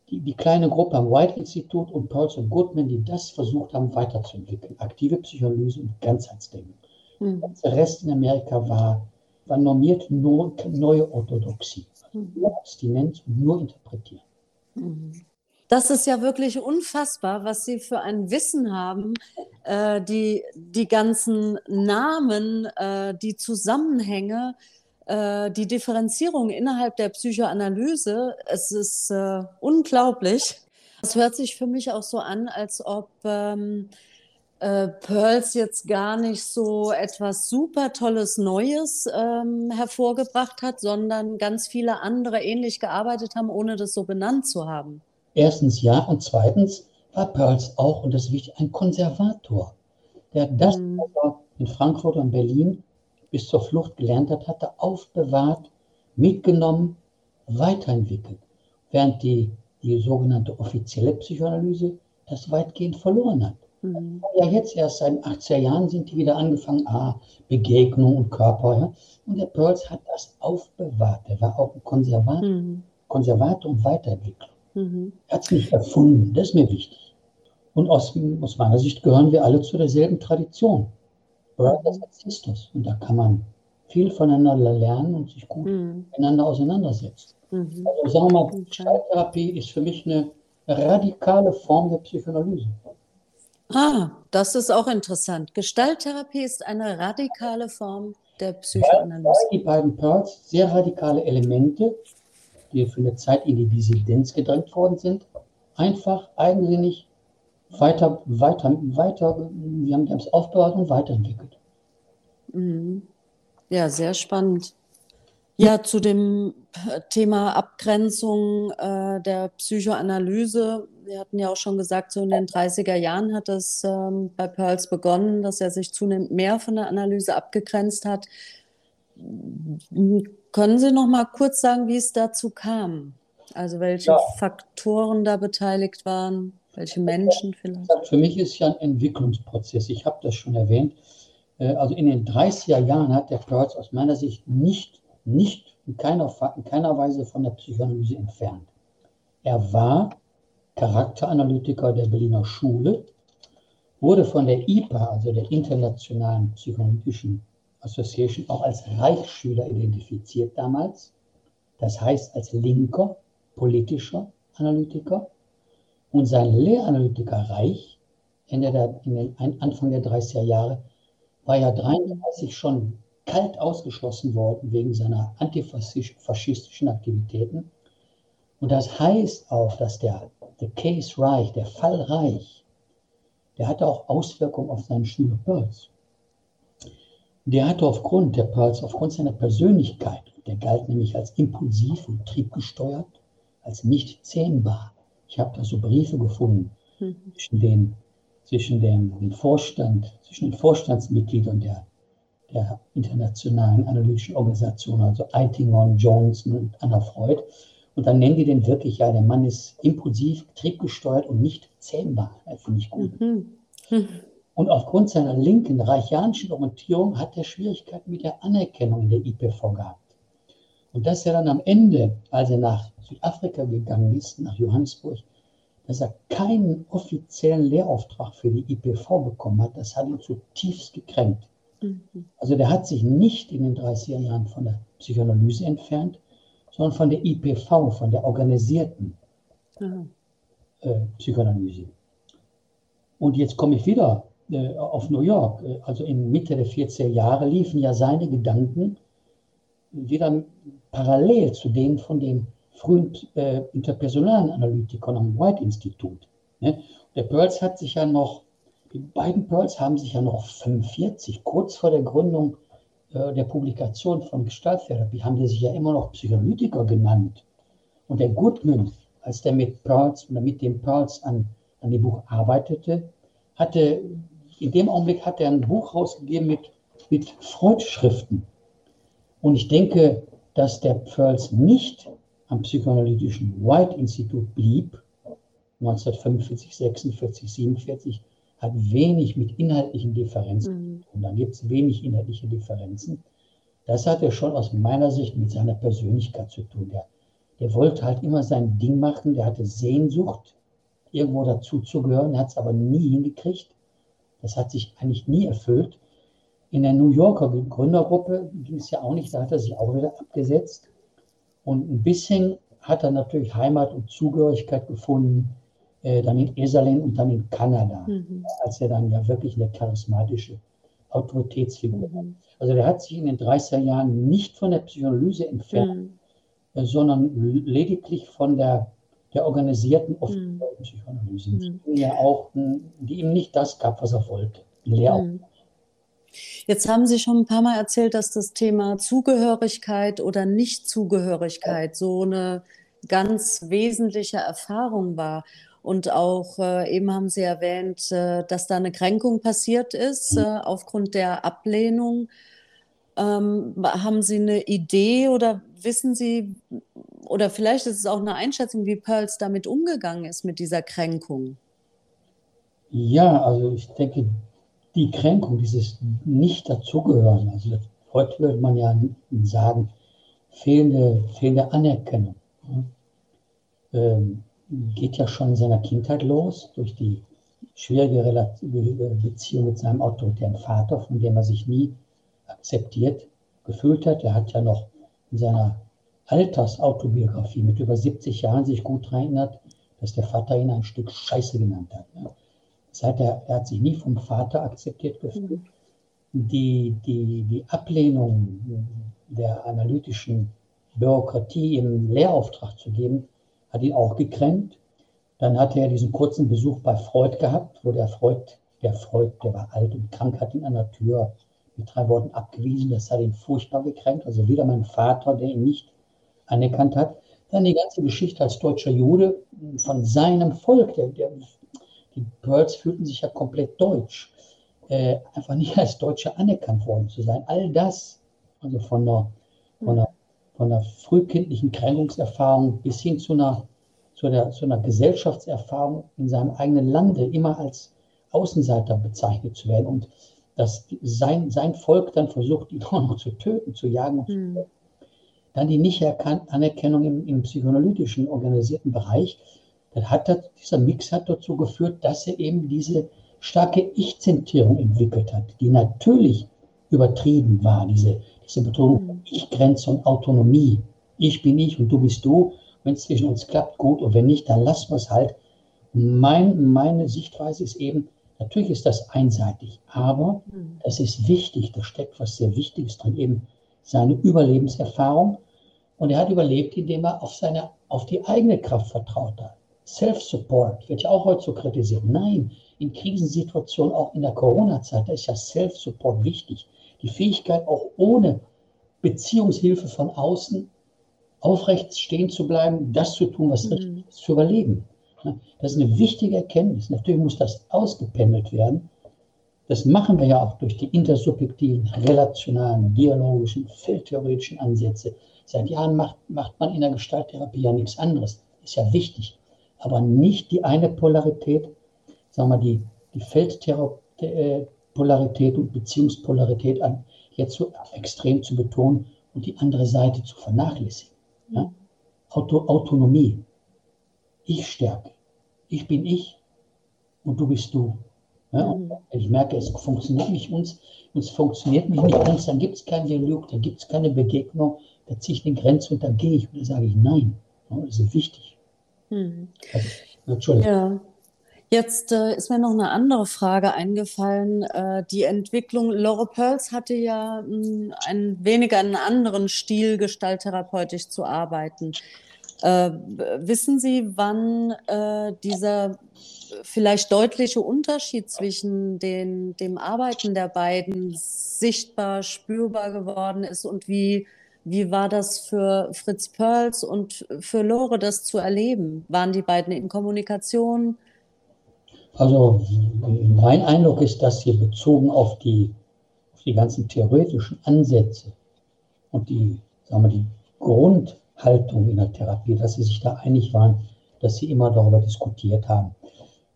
die, die kleine Gruppe am White Institut und Pauls und Goodman, die das versucht haben weiterzuentwickeln. Aktive Psychoanalyse und Ganzheitsdenken. Mhm. Der Rest in Amerika war war normiert nur neue Orthodoxie. Mhm. Nur Abstinenz und nur interpretieren. Mhm. Das ist ja wirklich unfassbar, was Sie für ein Wissen haben. Äh, die, die ganzen Namen, äh, die Zusammenhänge, äh, die Differenzierung innerhalb der Psychoanalyse, es ist äh, unglaublich. Es hört sich für mich auch so an, als ob ähm, äh, Pearls jetzt gar nicht so etwas super Tolles Neues ähm, hervorgebracht hat, sondern ganz viele andere ähnlich gearbeitet haben, ohne das so benannt zu haben. Erstens ja und zweitens war Pearls auch, und das ist wichtig, ein Konservator, der das, Mhm. was er in Frankfurt und Berlin bis zur Flucht gelernt hat, hatte aufbewahrt, mitgenommen, weiterentwickelt, während die, die sogenannte offizielle Psychoanalyse das weitgehend verloren hat. Mhm. Ja, jetzt erst seit den 80er Jahren sind die wieder angefangen, ah, Begegnung und Körper. Ja? Und der Pearls hat das aufbewahrt. Er war auch ein Konservator, Mhm. Konservator und Weiterentwickler. Mhm. Er hat es nicht erfunden, das ist mir wichtig. Und aus, aus meiner Sicht gehören wir alle zu derselben Tradition. Brothers and Sisters. Und da kann man viel voneinander lernen und sich gut Mhm. miteinander auseinandersetzen. Mhm. Also sagen wir mal. Gestalttherapie ist für mich eine radikale Form der Psychoanalyse. Ah, das ist auch interessant. Gestalttherapie ist eine radikale Form der Weil Psychoanalyse. die beiden Pearls sehr radikale Elemente, die für eine Zeit in die Dissidenz gedrängt worden sind, einfach eigensinnig weiter, weiter, weiter, wir haben es aufbewahrt und weiterentwickelt. Mhm. Ja, sehr spannend. Ja, zu dem Thema Abgrenzung äh, der Psychoanalyse. Wir hatten ja auch schon gesagt, so in den 30er Jahren hat es ähm, bei Pearls begonnen, dass er sich zunehmend mehr von der Analyse abgegrenzt hat. Können Sie noch mal kurz sagen, wie es dazu kam? Also welche Ja. Faktoren da beteiligt waren, welche Menschen vielleicht? Für mich ist ja ein Entwicklungsprozess. Ich habe das schon erwähnt. Äh, Also in den 30er Jahren hat der Pearls aus meiner Sicht nicht, nicht in, keiner, in keiner Weise von der Psychoanalyse entfernt. Er war Charakteranalytiker der Berliner Schule, wurde von der IPA, also der Internationalen Psychoanalytischen Association, auch als Reichsschüler identifiziert damals. Das heißt als linker politischer Analytiker. Und sein Lehranalytiker Reich, Ende der, Anfang der 30er Jahre, war ja 33 schon kalt ausgeschlossen worden wegen seiner antifaschistischen Aktivitäten. Und das heißt auch, dass der, der Case Reich, der Fall Reich, der hatte auch Auswirkungen auf seinen Schüler Pearls. Der hatte aufgrund der Pearls, aufgrund seiner Persönlichkeit, der galt nämlich als impulsiv und triebgesteuert, als nicht zähmbar. Ich habe da so Briefe gefunden Mhm. zwischen den, zwischen dem, Vorstand, zwischen den Vorstandsmitgliedern der, der internationalen analytischen Organisation, also Eitingon, Johnson und Anna Freud. Und dann nennen die den wirklich, ja, der Mann ist impulsiv, triebgesteuert und nicht zähmbar. Das finde ich gut. Mhm. Mhm. Und aufgrund seiner linken, reichianischen Orientierung hat er Schwierigkeiten mit der Anerkennung in der IPV gehabt. Und dass er dann am Ende, als er nach Südafrika gegangen ist, nach Johannesburg, dass er keinen offiziellen Lehrauftrag für die IPV bekommen hat, das hat ihn zutiefst gekränkt. Mhm. Also der hat sich nicht in den 30er Jahren von der Psychoanalyse entfernt, sondern von der IPV, von der organisierten Ja. äh, Psychoanalyse. Und jetzt komme ich wieder äh, auf New York. Äh, Also in Mitte der 40er Jahre liefen ja seine Gedanken wieder parallel zu denen von den frühen äh, interpersonalen Analytikern am White-Institut. Ne? Der Pearls hat sich ja noch, die beiden Pearls haben sich ja noch 45, kurz vor der Gründung äh, der Publikation von Gestalttherapie, haben die sich ja immer noch Psychoanalytiker genannt. Und der Goodman, als der mit Pearls oder mit dem Pearls an, an dem Buch arbeitete, hatte, in dem Augenblick hat er ein Buch rausgegeben mit, mit Freud-Schriften. Und ich denke, dass der Pearls nicht am psychoanalytischen White-Institut blieb, 1945, 46, 47, hat wenig mit inhaltlichen Differenzen. Mhm. Und da gibt es wenig inhaltliche Differenzen. Das hat er schon aus meiner Sicht mit seiner Persönlichkeit zu tun. Der, der wollte halt immer sein Ding machen, der hatte Sehnsucht, irgendwo dazu zu gehören, hat es aber nie hingekriegt. Das hat sich eigentlich nie erfüllt. In der New Yorker Gründergruppe ging es ja auch nicht, da hat er sich auch wieder abgesetzt. Und ein bisschen hat er natürlich Heimat und Zugehörigkeit gefunden, äh, dann in Esalen und dann in Kanada, mhm. als er dann ja wirklich eine charismatische Autoritätsfigur war. Mhm. Also der hat sich in den 30er Jahren nicht von der Psychoanalyse entfernt, mhm. äh, sondern lediglich von der, der organisierten offiziellen mhm. Psychoanalyse, mhm. die, ja auch, die ihm nicht das gab, was er wollte. Mhm. Jetzt haben Sie schon ein paar Mal erzählt, dass das Thema Zugehörigkeit oder Nichtzugehörigkeit so eine ganz wesentliche Erfahrung war. Und auch äh, eben haben Sie erwähnt, äh, dass da eine Kränkung passiert ist mhm. äh, aufgrund der Ablehnung. Ähm, haben Sie eine Idee oder wissen Sie, oder vielleicht ist es auch eine Einschätzung, wie Pearls damit umgegangen ist, mit dieser Kränkung? Ja, also ich denke, die Kränkung, dieses Nicht-Dazugehören, also heute würde man ja sagen, fehlende, fehlende Anerkennung, ähm, geht ja schon in seiner Kindheit los, durch die schwierige Beziehung mit seinem autoritären Vater, von dem er sich nie akzeptiert gefühlt hat. Er hat ja noch in seiner Altersautobiografie mit über 70 Jahren sich gut erinnert, dass der Vater ihn ein Stück Scheiße genannt hat. Seit er, er hat sich nie vom Vater akzeptiert gefühlt. Die, die, die Ablehnung der analytischen Bürokratie im Lehrauftrag zu geben, hat ihn auch gekränkt. Dann hatte er diesen kurzen Besuch bei Freud gehabt, wo der Freud, der Freud, der war alt und krank, hat ihn an der Tür mit drei Worten abgewiesen. Das hat ihn furchtbar gekränkt. Also wieder mein Vater, der ihn nicht anerkannt hat. Dann die ganze Geschichte als deutscher Jude von seinem Volk. Der, der, die Pearls fühlten sich ja komplett deutsch. Äh, einfach nicht als Deutsche anerkannt worden zu sein. All das, also von der, von der von einer frühkindlichen Kränkungserfahrung bis hin zu einer, zu, der, zu einer Gesellschaftserfahrung in seinem eigenen Lande immer als Außenseiter bezeichnet zu werden und dass sein, sein Volk dann versucht, ihn auch noch zu töten, zu jagen. Mhm. Dann die Nicht-Anerkennung im, im psychoanalytischen organisierten Bereich. Dann hat das, dieser Mix hat dazu geführt, dass er eben diese starke Ich-Zentrierung entwickelt hat, die natürlich übertrieben war, diese diese Betonung mhm. Ich-Grenze und Autonomie. Ich bin ich und du bist du. Wenn es zwischen uns klappt, gut. Und wenn nicht, dann lassen wir es halt. Mein, meine Sichtweise ist eben, natürlich ist das einseitig, aber mhm. es ist wichtig, da steckt was sehr Wichtiges drin, eben seine Überlebenserfahrung. Und er hat überlebt, indem er auf, seine, auf die eigene Kraft vertraut hat. Self-Support wird ja auch heute so kritisiert. Nein, in Krisensituationen, auch in der Corona-Zeit, da ist ja Self-Support wichtig die Fähigkeit, auch ohne Beziehungshilfe von außen aufrecht stehen zu bleiben, das zu tun, was richtig mhm. ist, zu überleben. Das ist eine wichtige Erkenntnis. Natürlich muss das ausgependelt werden. Das machen wir ja auch durch die intersubjektiven, relationalen, dialogischen, feldtheoretischen Ansätze. Seit Jahren macht, macht man in der Gestalttherapie ja nichts anderes. Ist ja wichtig. Aber nicht die eine Polarität, sagen wir die, die Feldtherapie, äh, und Beziehungspolarität an, jetzt so extrem zu betonen und die andere Seite zu vernachlässigen. Ja? Auto, Autonomie, Ich-Stärke. Ich bin ich und du bist du. Ja? Mhm. ich merke, es funktioniert nicht uns, uns funktioniert mich nicht ganz, dann gibt es keinen Dialog, dann gibt es keine Begegnung, da ziehe ich eine Grenze und dann gehe ich und dann sage ich nein. Ja, das ist wichtig. Mhm. Also. Ja. Jetzt äh, ist mir noch eine andere Frage eingefallen. Äh, die Entwicklung, Laura Pearls hatte ja mh, hm, ein weniger einen anderen Stil, gestalttherapeutisch zu arbeiten. Äh, wissen Sie, wann äh, dieser vielleicht deutliche Unterschied zwischen den, dem Arbeiten der beiden sichtbar, spürbar geworden ist und wie, wie war das für Fritz Perls und für Lore, das zu erleben? Waren die beiden in Kommunikation? Also mein Eindruck ist, dass hier bezogen auf die, auf die ganzen theoretischen Ansätze und die, sagen wir, die Grundhaltung in der Therapie, dass sie sich da einig waren, dass sie immer darüber diskutiert haben.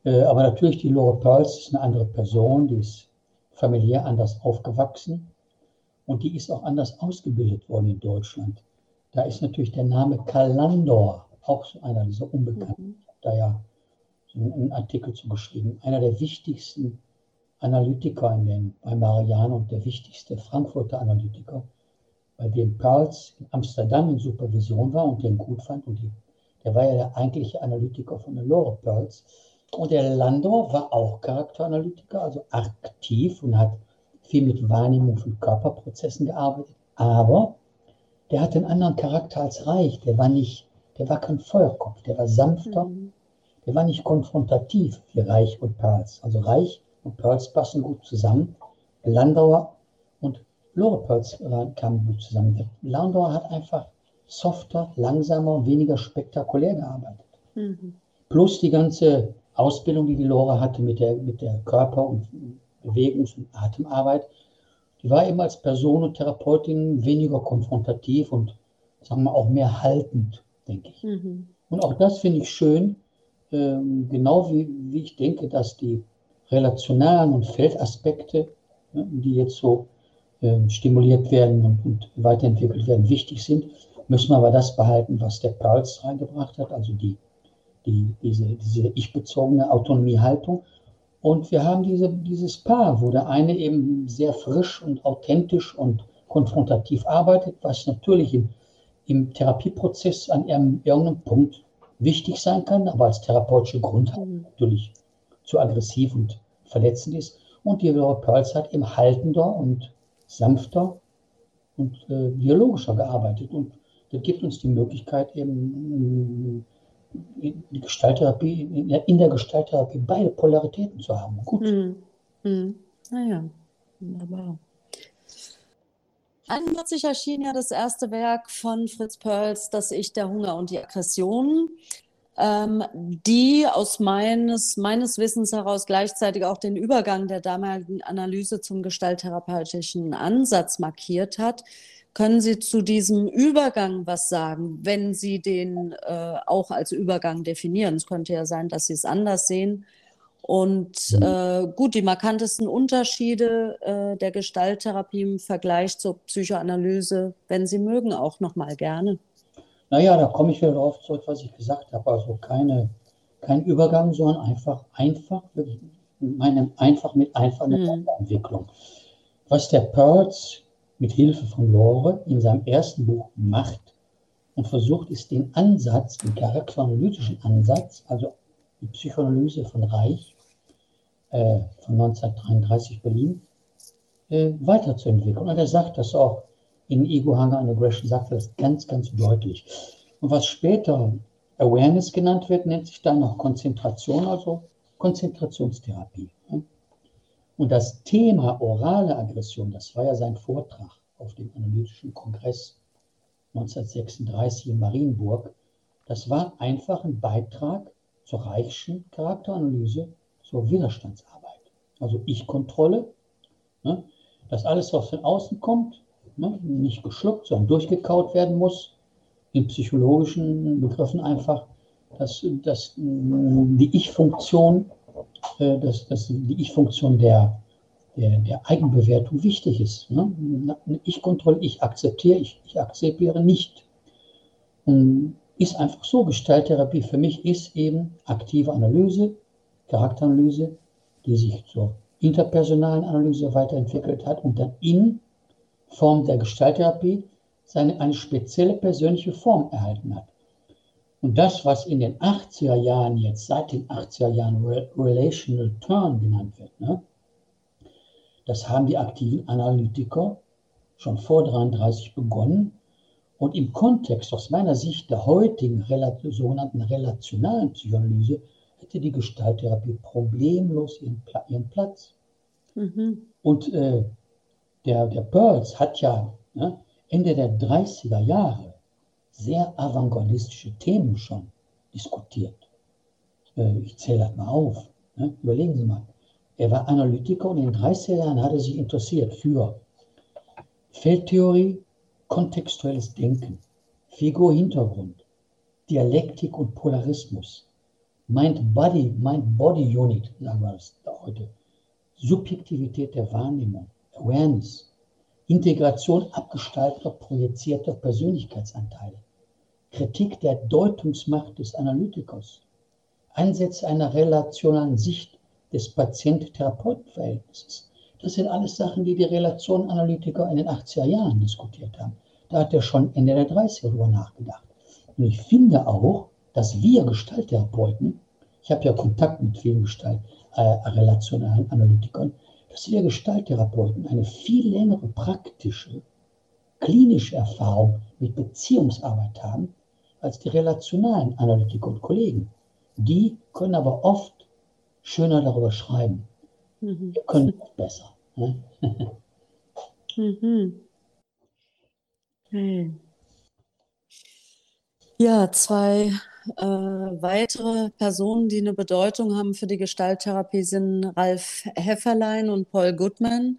Äh, aber natürlich, die Laura Pearls ist eine andere Person, die ist familiär anders aufgewachsen und die ist auch anders ausgebildet worden in Deutschland. Da ist natürlich der Name Kalandor auch so einer dieser Unbekannten. Mhm. Da ja einen Artikel zu geschrieben. Einer der wichtigsten Analytiker in den, bei Marianne und der wichtigste Frankfurter Analytiker, bei dem Pearls in Amsterdam in Supervision war und den gut fand. Und die, der war ja der eigentliche Analytiker von der Lore Pearls. Und der Landor war auch Charakteranalytiker, also aktiv und hat viel mit Wahrnehmung von Körperprozessen gearbeitet. Aber der hatte einen anderen Charakter als Reich. Der war nicht, der war kein Feuerkopf, der war sanfter, mhm. der war nicht konfrontativ wie Reich und Pearls. Also Reich und Pearls passen gut zusammen. Landauer und Lore Pearls kamen gut zusammen. Landauer hat einfach softer, langsamer, weniger spektakulär gearbeitet. Mhm. Plus die ganze Ausbildung, die die Lore hatte mit der, mit der Körper- und Bewegungs- und Atemarbeit, die war eben als Person und Therapeutin weniger konfrontativ und sagen wir auch mehr haltend, denke ich. Mhm. Und auch das finde ich schön, ähm, genau wie, wie ich denke, dass die relationalen und Feldaspekte, ne, die jetzt so ähm, stimuliert werden und, und, weiterentwickelt werden, wichtig sind, müssen wir aber das behalten, was der Pearls reingebracht hat, also die, die, diese, diese ich-bezogene Autonomiehaltung. Und wir haben diese, dieses Paar, wo der eine eben sehr frisch und authentisch und konfrontativ arbeitet, was natürlich im, im Therapieprozess an irgendeinem Punkt wichtig sein kann, aber als therapeutische Grundhaltung mhm. natürlich zu aggressiv und verletzend ist. Und die Laura Pearls hat eben haltender und sanfter und äh, dialogischer gearbeitet. Und das gibt uns die Möglichkeit, eben in, Gestalttherapie, in, in, der Gestalttherapie beide Polaritäten zu haben. Gut. Hm. Hm. Naja, wunderbar. 1941 erschien ja das erste Werk von Fritz Perls, Das Ich, der Hunger und die Aggression ähm, die aus meines, meines Wissens heraus gleichzeitig auch den Übergang der damaligen Analyse zum gestalttherapeutischen Ansatz markiert hat. Können Sie zu diesem Übergang was sagen, wenn Sie den äh, auch als Übergang definieren? Es könnte ja sein, dass Sie es anders sehen. Und mhm. äh, gut, die markantesten Unterschiede äh, der Gestalttherapie im Vergleich zur Psychoanalyse, wenn Sie mögen, auch noch mal gerne. Naja, da komme ich wieder darauf zurück, was ich gesagt habe. Also keine, kein Übergang, sondern einfach, einfach, meine, einfach mit einfach eine mhm. Entwicklung. Was der Pearls mit Hilfe von Lore in seinem ersten Buch macht und versucht, ist den Ansatz, den charakteranalytischen Ansatz, also die Psychoanalyse von Reich äh, von 1933 Berlin, äh, weiterzuentwickeln. Und er sagt das auch in Ego Hunger and Aggression sagt er das ganz, ganz deutlich. Und was später Awareness genannt wird, nennt sich dann noch Konzentration, also Konzentrationstherapie. Und das Thema orale Aggression, das war ja sein Vortrag auf dem Analytischen Kongress 1936 in Marienburg, das war einfach ein Beitrag zur Reichschen Charakteranalyse, zur Widerstandsarbeit. Also Ich-Kontrolle, ne? dass alles, was von außen kommt, ne, nicht geschluckt, sondern durchgekaut werden muss. In psychologischen Begriffen einfach, dass, dass die Ich-Funktion, äh, dass, dass die Ich-Funktion der, der, der, Eigenbewertung wichtig ist. Ne? Ich kontrolliere, ich akzeptiere, ich, ich akzeptiere nicht. Und ist einfach so. Gestalttherapie für mich ist eben aktive Analyse, Charakteranalyse, die sich zur interpersonalen Analyse weiterentwickelt hat und dann in Form der Gestalttherapie seine, eine spezielle persönliche Form erhalten hat. Und das, was in den 80er Jahren jetzt, seit den 80er Jahren Relational Turn genannt wird, ne, das haben die aktiven Analytiker schon vor 33 begonnen. Und im Kontext aus meiner Sicht der heutigen sogenannten relationalen Psychoanalyse hätte die Gestalttherapie problemlos ihren, ihren Platz. Mhm. Und äh, der, der Pearls hat ja ne, Ende der 30er Jahre sehr avantgardistische Themen schon diskutiert. Äh, ich zähle das mal auf. Ne? Überlegen Sie mal. Er war Analytiker und in den 30er Jahren hat er sich interessiert für Feldtheorie, kontextuelles Denken, Figur-Hintergrund, Dialektik und Polarismus, Mind-Body, Mind-Body-Unit, sagen wir das heute, Subjektivität der Wahrnehmung, Awareness, Integration abgestalteter, projizierter Persönlichkeitsanteile, Kritik der Deutungsmacht des Analytikers, Ansätze einer relationalen Sicht des Patient-Therapeuten-Verhältnisses. Das sind alles Sachen, die die Relationenanalytiker in den 80er Jahren diskutiert haben. Da hat er schon Ende der 30er darüber nachgedacht. Und ich finde auch, dass wir Gestalttherapeuten, ich habe ja Kontakt mit vielen Gestalt, äh, relationalen Analytikern, dass wir Gestalttherapeuten eine viel längere praktische, klinische Erfahrung mit Beziehungsarbeit haben als die relationalen Analytiker und Kollegen. Die können aber oft schöner darüber schreiben. Mhm. Wir können es besser. Ne? mhm. Hm. Ja, zwei äh, weitere Personen, die eine Bedeutung haben für die Gestalttherapie, sind Ralf Hefferlein und Paul Goodman.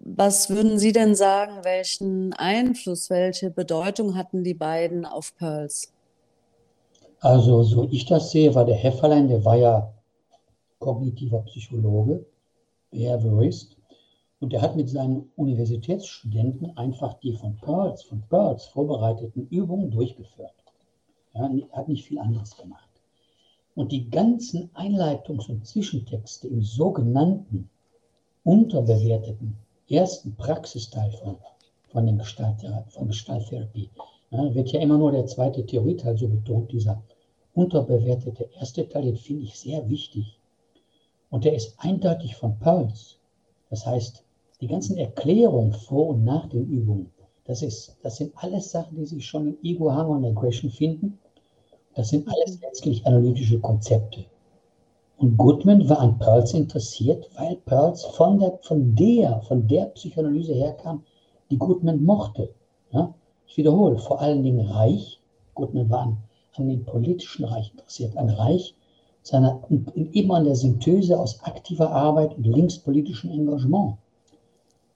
Was würden Sie denn sagen, welchen Einfluss, welche Bedeutung hatten die beiden auf Pearls? Also, so ich das sehe, war der Hefferlein, der war ja kognitiver Psychologe, Behaviorist, und er hat mit seinen Universitätsstudenten einfach die von Pearls, von Pearls vorbereiteten Übungen durchgeführt. Ja, hat nicht viel anderes gemacht. Und die ganzen Einleitungs- und Zwischentexte im sogenannten unterbewerteten ersten Praxisteil von, von, von Gestalttherapie ja, wird ja immer nur der zweite Theorieteil so betont, dieser unterbewertete erste Teil, den finde ich sehr wichtig. Und der ist eindeutig von Pearls. Das heißt, die ganzen Erklärungen vor und nach den Übungen, das, ist, das sind alles Sachen, die sich schon in Ego, Hunger und Aggression finden. Das sind alles letztlich analytische Konzepte. Und Goodman war an Pearls interessiert, weil Pearls von der, von der, von der Psychoanalyse herkam, die Goodman mochte. Ja? Ich wiederhole, vor allen Dingen Reich. Goodman war an, an dem politischen Reich interessiert. Ein Reich seiner, eben an der Synthese aus aktiver Arbeit und linkspolitischem Engagement.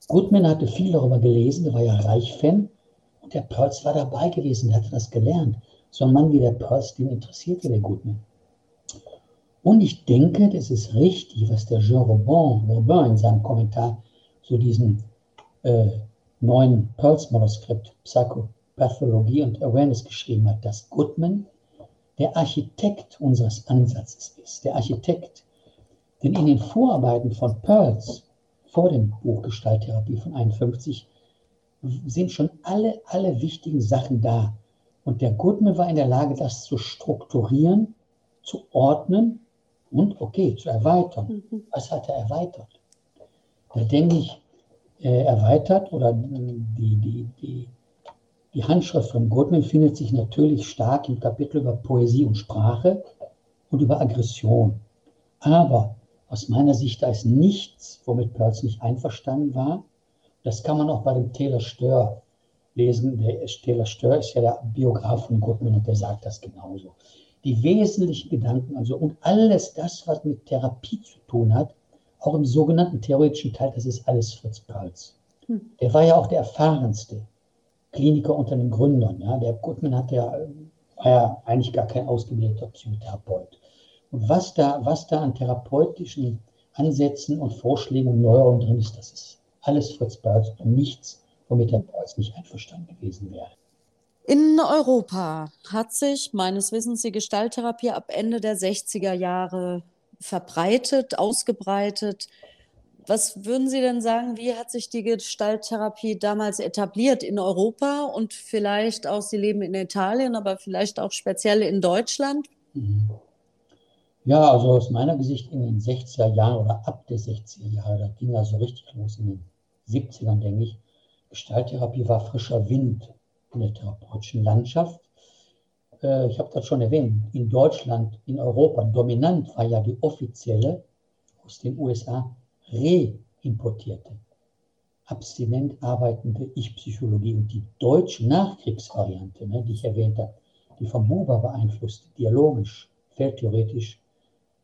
Goodman hatte viel darüber gelesen, der war ja Reich-Fan und der Pearls war dabei gewesen, der hatte das gelernt. So ein Mann wie der Pearls, den interessierte der Goodman. Und ich denke, das ist richtig, was der Jean Robin, Robin in seinem Kommentar zu diesem äh, neuen Pearls-Manuskript Psychopathologie und Awareness geschrieben hat, dass Goodman der Architekt unseres Ansatzes ist. Der Architekt, denn in den Vorarbeiten von Pearls vor dem Buch Gestalttherapie von 51 sind schon alle, alle wichtigen Sachen da. Und der Goodman war in der Lage, das zu strukturieren, zu ordnen und, okay, zu erweitern. Mhm. Was hat er erweitert? Da denke ich, äh, erweitert oder die, die, die, die Handschrift von Goodman findet sich natürlich stark im Kapitel über Poesie und Sprache und über Aggression. Aber aus meiner Sicht, da ist nichts, womit Peirce nicht einverstanden war. Das kann man auch bei dem Taylor Stör lesen. Der Taylor Stör ist ja der Biograf von Goodman und der sagt das genauso. Die wesentlichen Gedanken, also und alles das, was mit Therapie zu tun hat, auch im sogenannten theoretischen Teil, das ist alles Fritz Perls. Hm. Der war ja auch der erfahrenste Kliniker unter den Gründern. Ja. Der Goodman hat ja, war ja eigentlich gar kein ausgebildeter Psychotherapeut. Und was da, was da an therapeutischen Ansätzen und Vorschlägen und Neuerungen drin ist, das ist alles Fritz Perls und nichts, womit Herr Perls nicht einverstanden gewesen wäre. In Europa hat sich meines Wissens die Gestalttherapie ab Ende der 60er Jahre verbreitet, ausgebreitet. Was würden Sie denn sagen, wie hat sich die Gestalttherapie damals etabliert in Europa und vielleicht auch, Sie leben in Italien, aber vielleicht auch speziell in Deutschland? Mhm. Ja, also aus meiner Sicht in den 60er Jahren oder ab der 60er Jahre, da ging das so richtig los in den 70ern, denke ich. Gestalttherapie war frischer Wind in der therapeutischen Landschaft. Äh, ich habe das schon erwähnt, in Deutschland, in Europa, dominant war ja die offizielle aus den USA reimportierte, abstinent arbeitende Ich-Psychologie und die deutsche Nachkriegsvariante, ne, die ich erwähnt habe, die vom Buber beeinflusste, dialogisch, feldtheoretisch,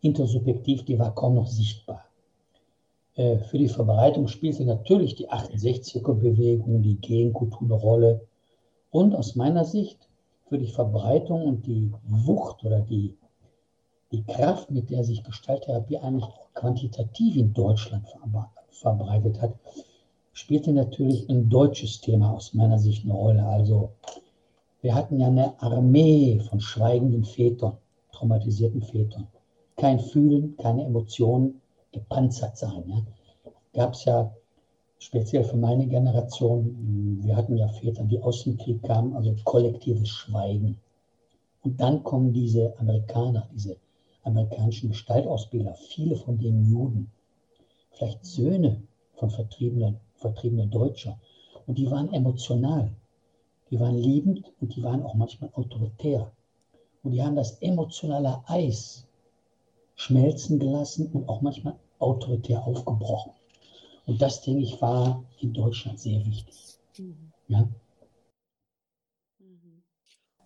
intersubjektiv, die war kaum noch sichtbar. Äh, für die Verbreitung spielte natürlich die 68er-Bewegung, die Genkultur eine Rolle. Und aus meiner Sicht für die Verbreitung und die Wucht oder die, die Kraft, mit der sich Gestalttherapie eigentlich quantitativ in Deutschland verbreitet hat, spielte natürlich ein deutsches Thema aus meiner Sicht eine Rolle. Also wir hatten ja eine Armee von schweigenden Vätern, traumatisierten Vätern kein Fühlen, keine Emotionen, gepanzert sein. Ja? Gab es ja speziell für meine Generation, wir hatten ja Väter, die aus dem Krieg kamen, also kollektives Schweigen. Und dann kommen diese Amerikaner, diese amerikanischen Gestaltausbilder, viele von denen Juden, vielleicht Söhne von vertriebenen, vertriebenen Deutscher. Und die waren emotional, die waren liebend und die waren auch manchmal autoritär. Und die haben das emotionale Eis schmelzen gelassen und auch manchmal autoritär aufgebrochen. Und das, denke ich, war in Deutschland sehr wichtig. Mhm. Ja?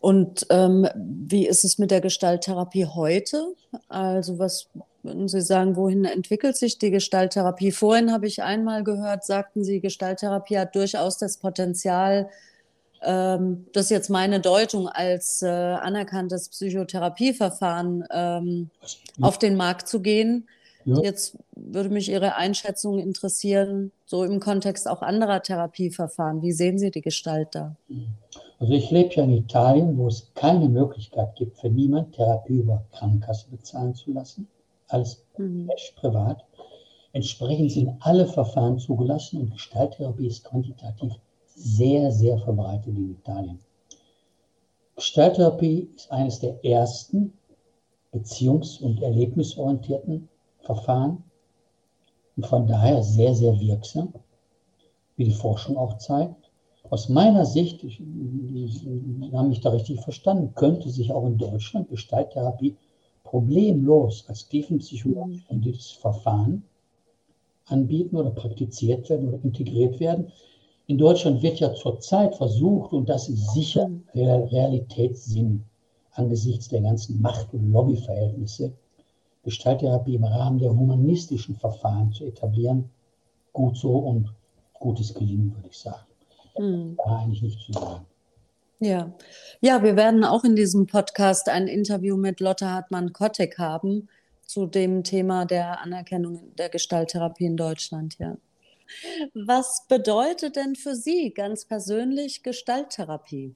Und ähm, wie ist es mit der Gestalttherapie heute? Also was würden Sie sagen, wohin entwickelt sich die Gestalttherapie? Vorhin habe ich einmal gehört, sagten Sie, Gestalttherapie hat durchaus das Potenzial, ähm, das ist jetzt meine Deutung als äh, anerkanntes Psychotherapieverfahren ähm, auf den Markt zu gehen. Ja. Jetzt würde mich Ihre Einschätzung interessieren, so im Kontext auch anderer Therapieverfahren. Wie sehen Sie die Gestalt da? Also ich lebe ja in Italien, wo es keine Möglichkeit gibt, für niemand Therapie über Krankenkasse bezahlen zu lassen. Alles mhm. privat. Entsprechend sind alle Verfahren zugelassen und Gestalttherapie ist quantitativ sehr, sehr verbreitet in Italien. Gestalttherapie ist eines der ersten beziehungs- und erlebnisorientierten Verfahren und von daher sehr, sehr wirksam, wie die Forschung auch zeigt. Aus meiner Sicht, ich, Sie haben mich da richtig verstanden, könnte sich auch in Deutschland Gestalttherapie problemlos als tiefenpsychologisches Verfahren anbieten oder praktiziert werden oder integriert werden. In Deutschland wird ja zurzeit versucht, und das ist sicher Realitätssinn angesichts der ganzen Macht- und Lobbyverhältnisse, Gestalttherapie im Rahmen der humanistischen Verfahren zu etablieren. Gut so und gutes Gelingen, würde ich sagen. Hm. Da eigentlich nichts zu sagen. Ja. ja, wir werden auch in diesem Podcast ein Interview mit Lotte Hartmann-Kottek haben zu dem Thema der Anerkennung der Gestalttherapie in Deutschland. Ja. Was bedeutet denn für Sie ganz persönlich Gestalttherapie?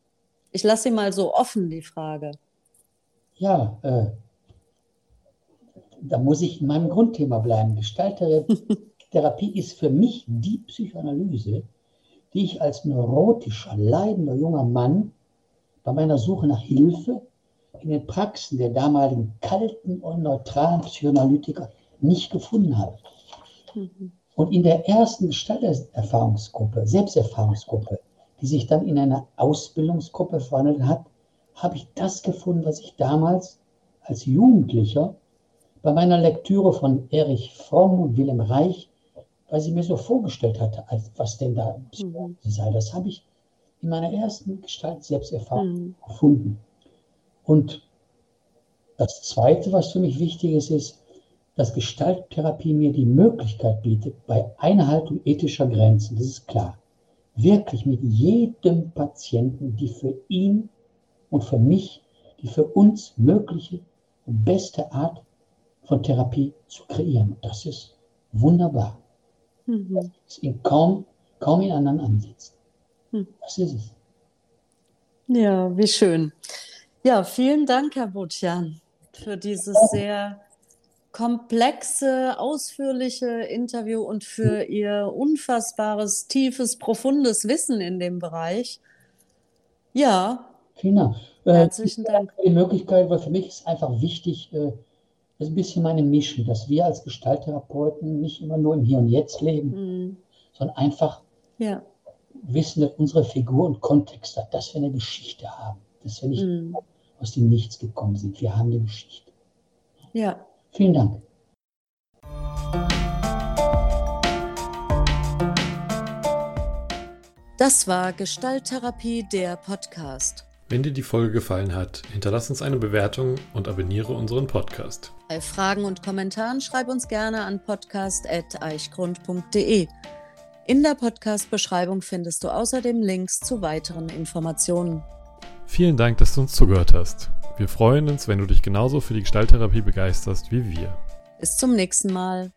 Ich lasse Sie mal so offen die Frage. Ja, äh, da muss ich in meinem Grundthema bleiben. Gestalttherapie ist für mich die Psychoanalyse, die ich als neurotischer, leidender junger Mann bei meiner Suche nach Hilfe in den Praxen der damaligen kalten und neutralen Psychoanalytiker nicht gefunden habe. Mhm. Und in der ersten Gestalterfahrungsgruppe, Selbsterfahrungsgruppe, die sich dann in eine Ausbildungsgruppe verwandelt hat, habe ich das gefunden, was ich damals als Jugendlicher bei meiner Lektüre von Erich Fromm und Wilhelm Reich, weil sie mir so vorgestellt hatte, was denn da mhm. sei. Das habe ich in meiner ersten Gestalt Selbsterfahrung mhm. gefunden. Und das Zweite, was für mich wichtig ist, ist, dass Gestalttherapie mir die Möglichkeit bietet, bei Einhaltung ethischer Grenzen, das ist klar, wirklich mit jedem Patienten die für ihn und für mich die für uns mögliche und beste Art von Therapie zu kreieren. das ist wunderbar. Mhm. Das ist in kaum, kaum in anderen Ansätzen. Mhm. Das ist es. Ja, wie schön. Ja, vielen Dank, Herr Butjan, für dieses sehr komplexe, ausführliche Interview und für Ihr unfassbares, tiefes, profundes Wissen in dem Bereich. Ja. Vielen Dank. Äh, Herzlichen Dank. Die Möglichkeit, weil für mich ist einfach wichtig, äh, das ist ein bisschen meine Mission, dass wir als Gestalttherapeuten nicht immer nur im Hier und Jetzt leben, mhm. sondern einfach ja. wissen, dass unsere Figur und Kontext hat, dass wir eine Geschichte haben, dass wir nicht mhm. aus dem Nichts gekommen sind. Wir haben eine Geschichte. Ja. Vielen Dank. Das war Gestalttherapie, der Podcast. Wenn dir die Folge gefallen hat, hinterlass uns eine Bewertung und abonniere unseren Podcast. Bei Fragen und Kommentaren schreib uns gerne an podcast.eichgrund.de. In der Podcast-Beschreibung findest du außerdem Links zu weiteren Informationen. Vielen Dank, dass du uns zugehört hast. Wir freuen uns, wenn du dich genauso für die Gestalttherapie begeisterst wie wir. Bis zum nächsten Mal.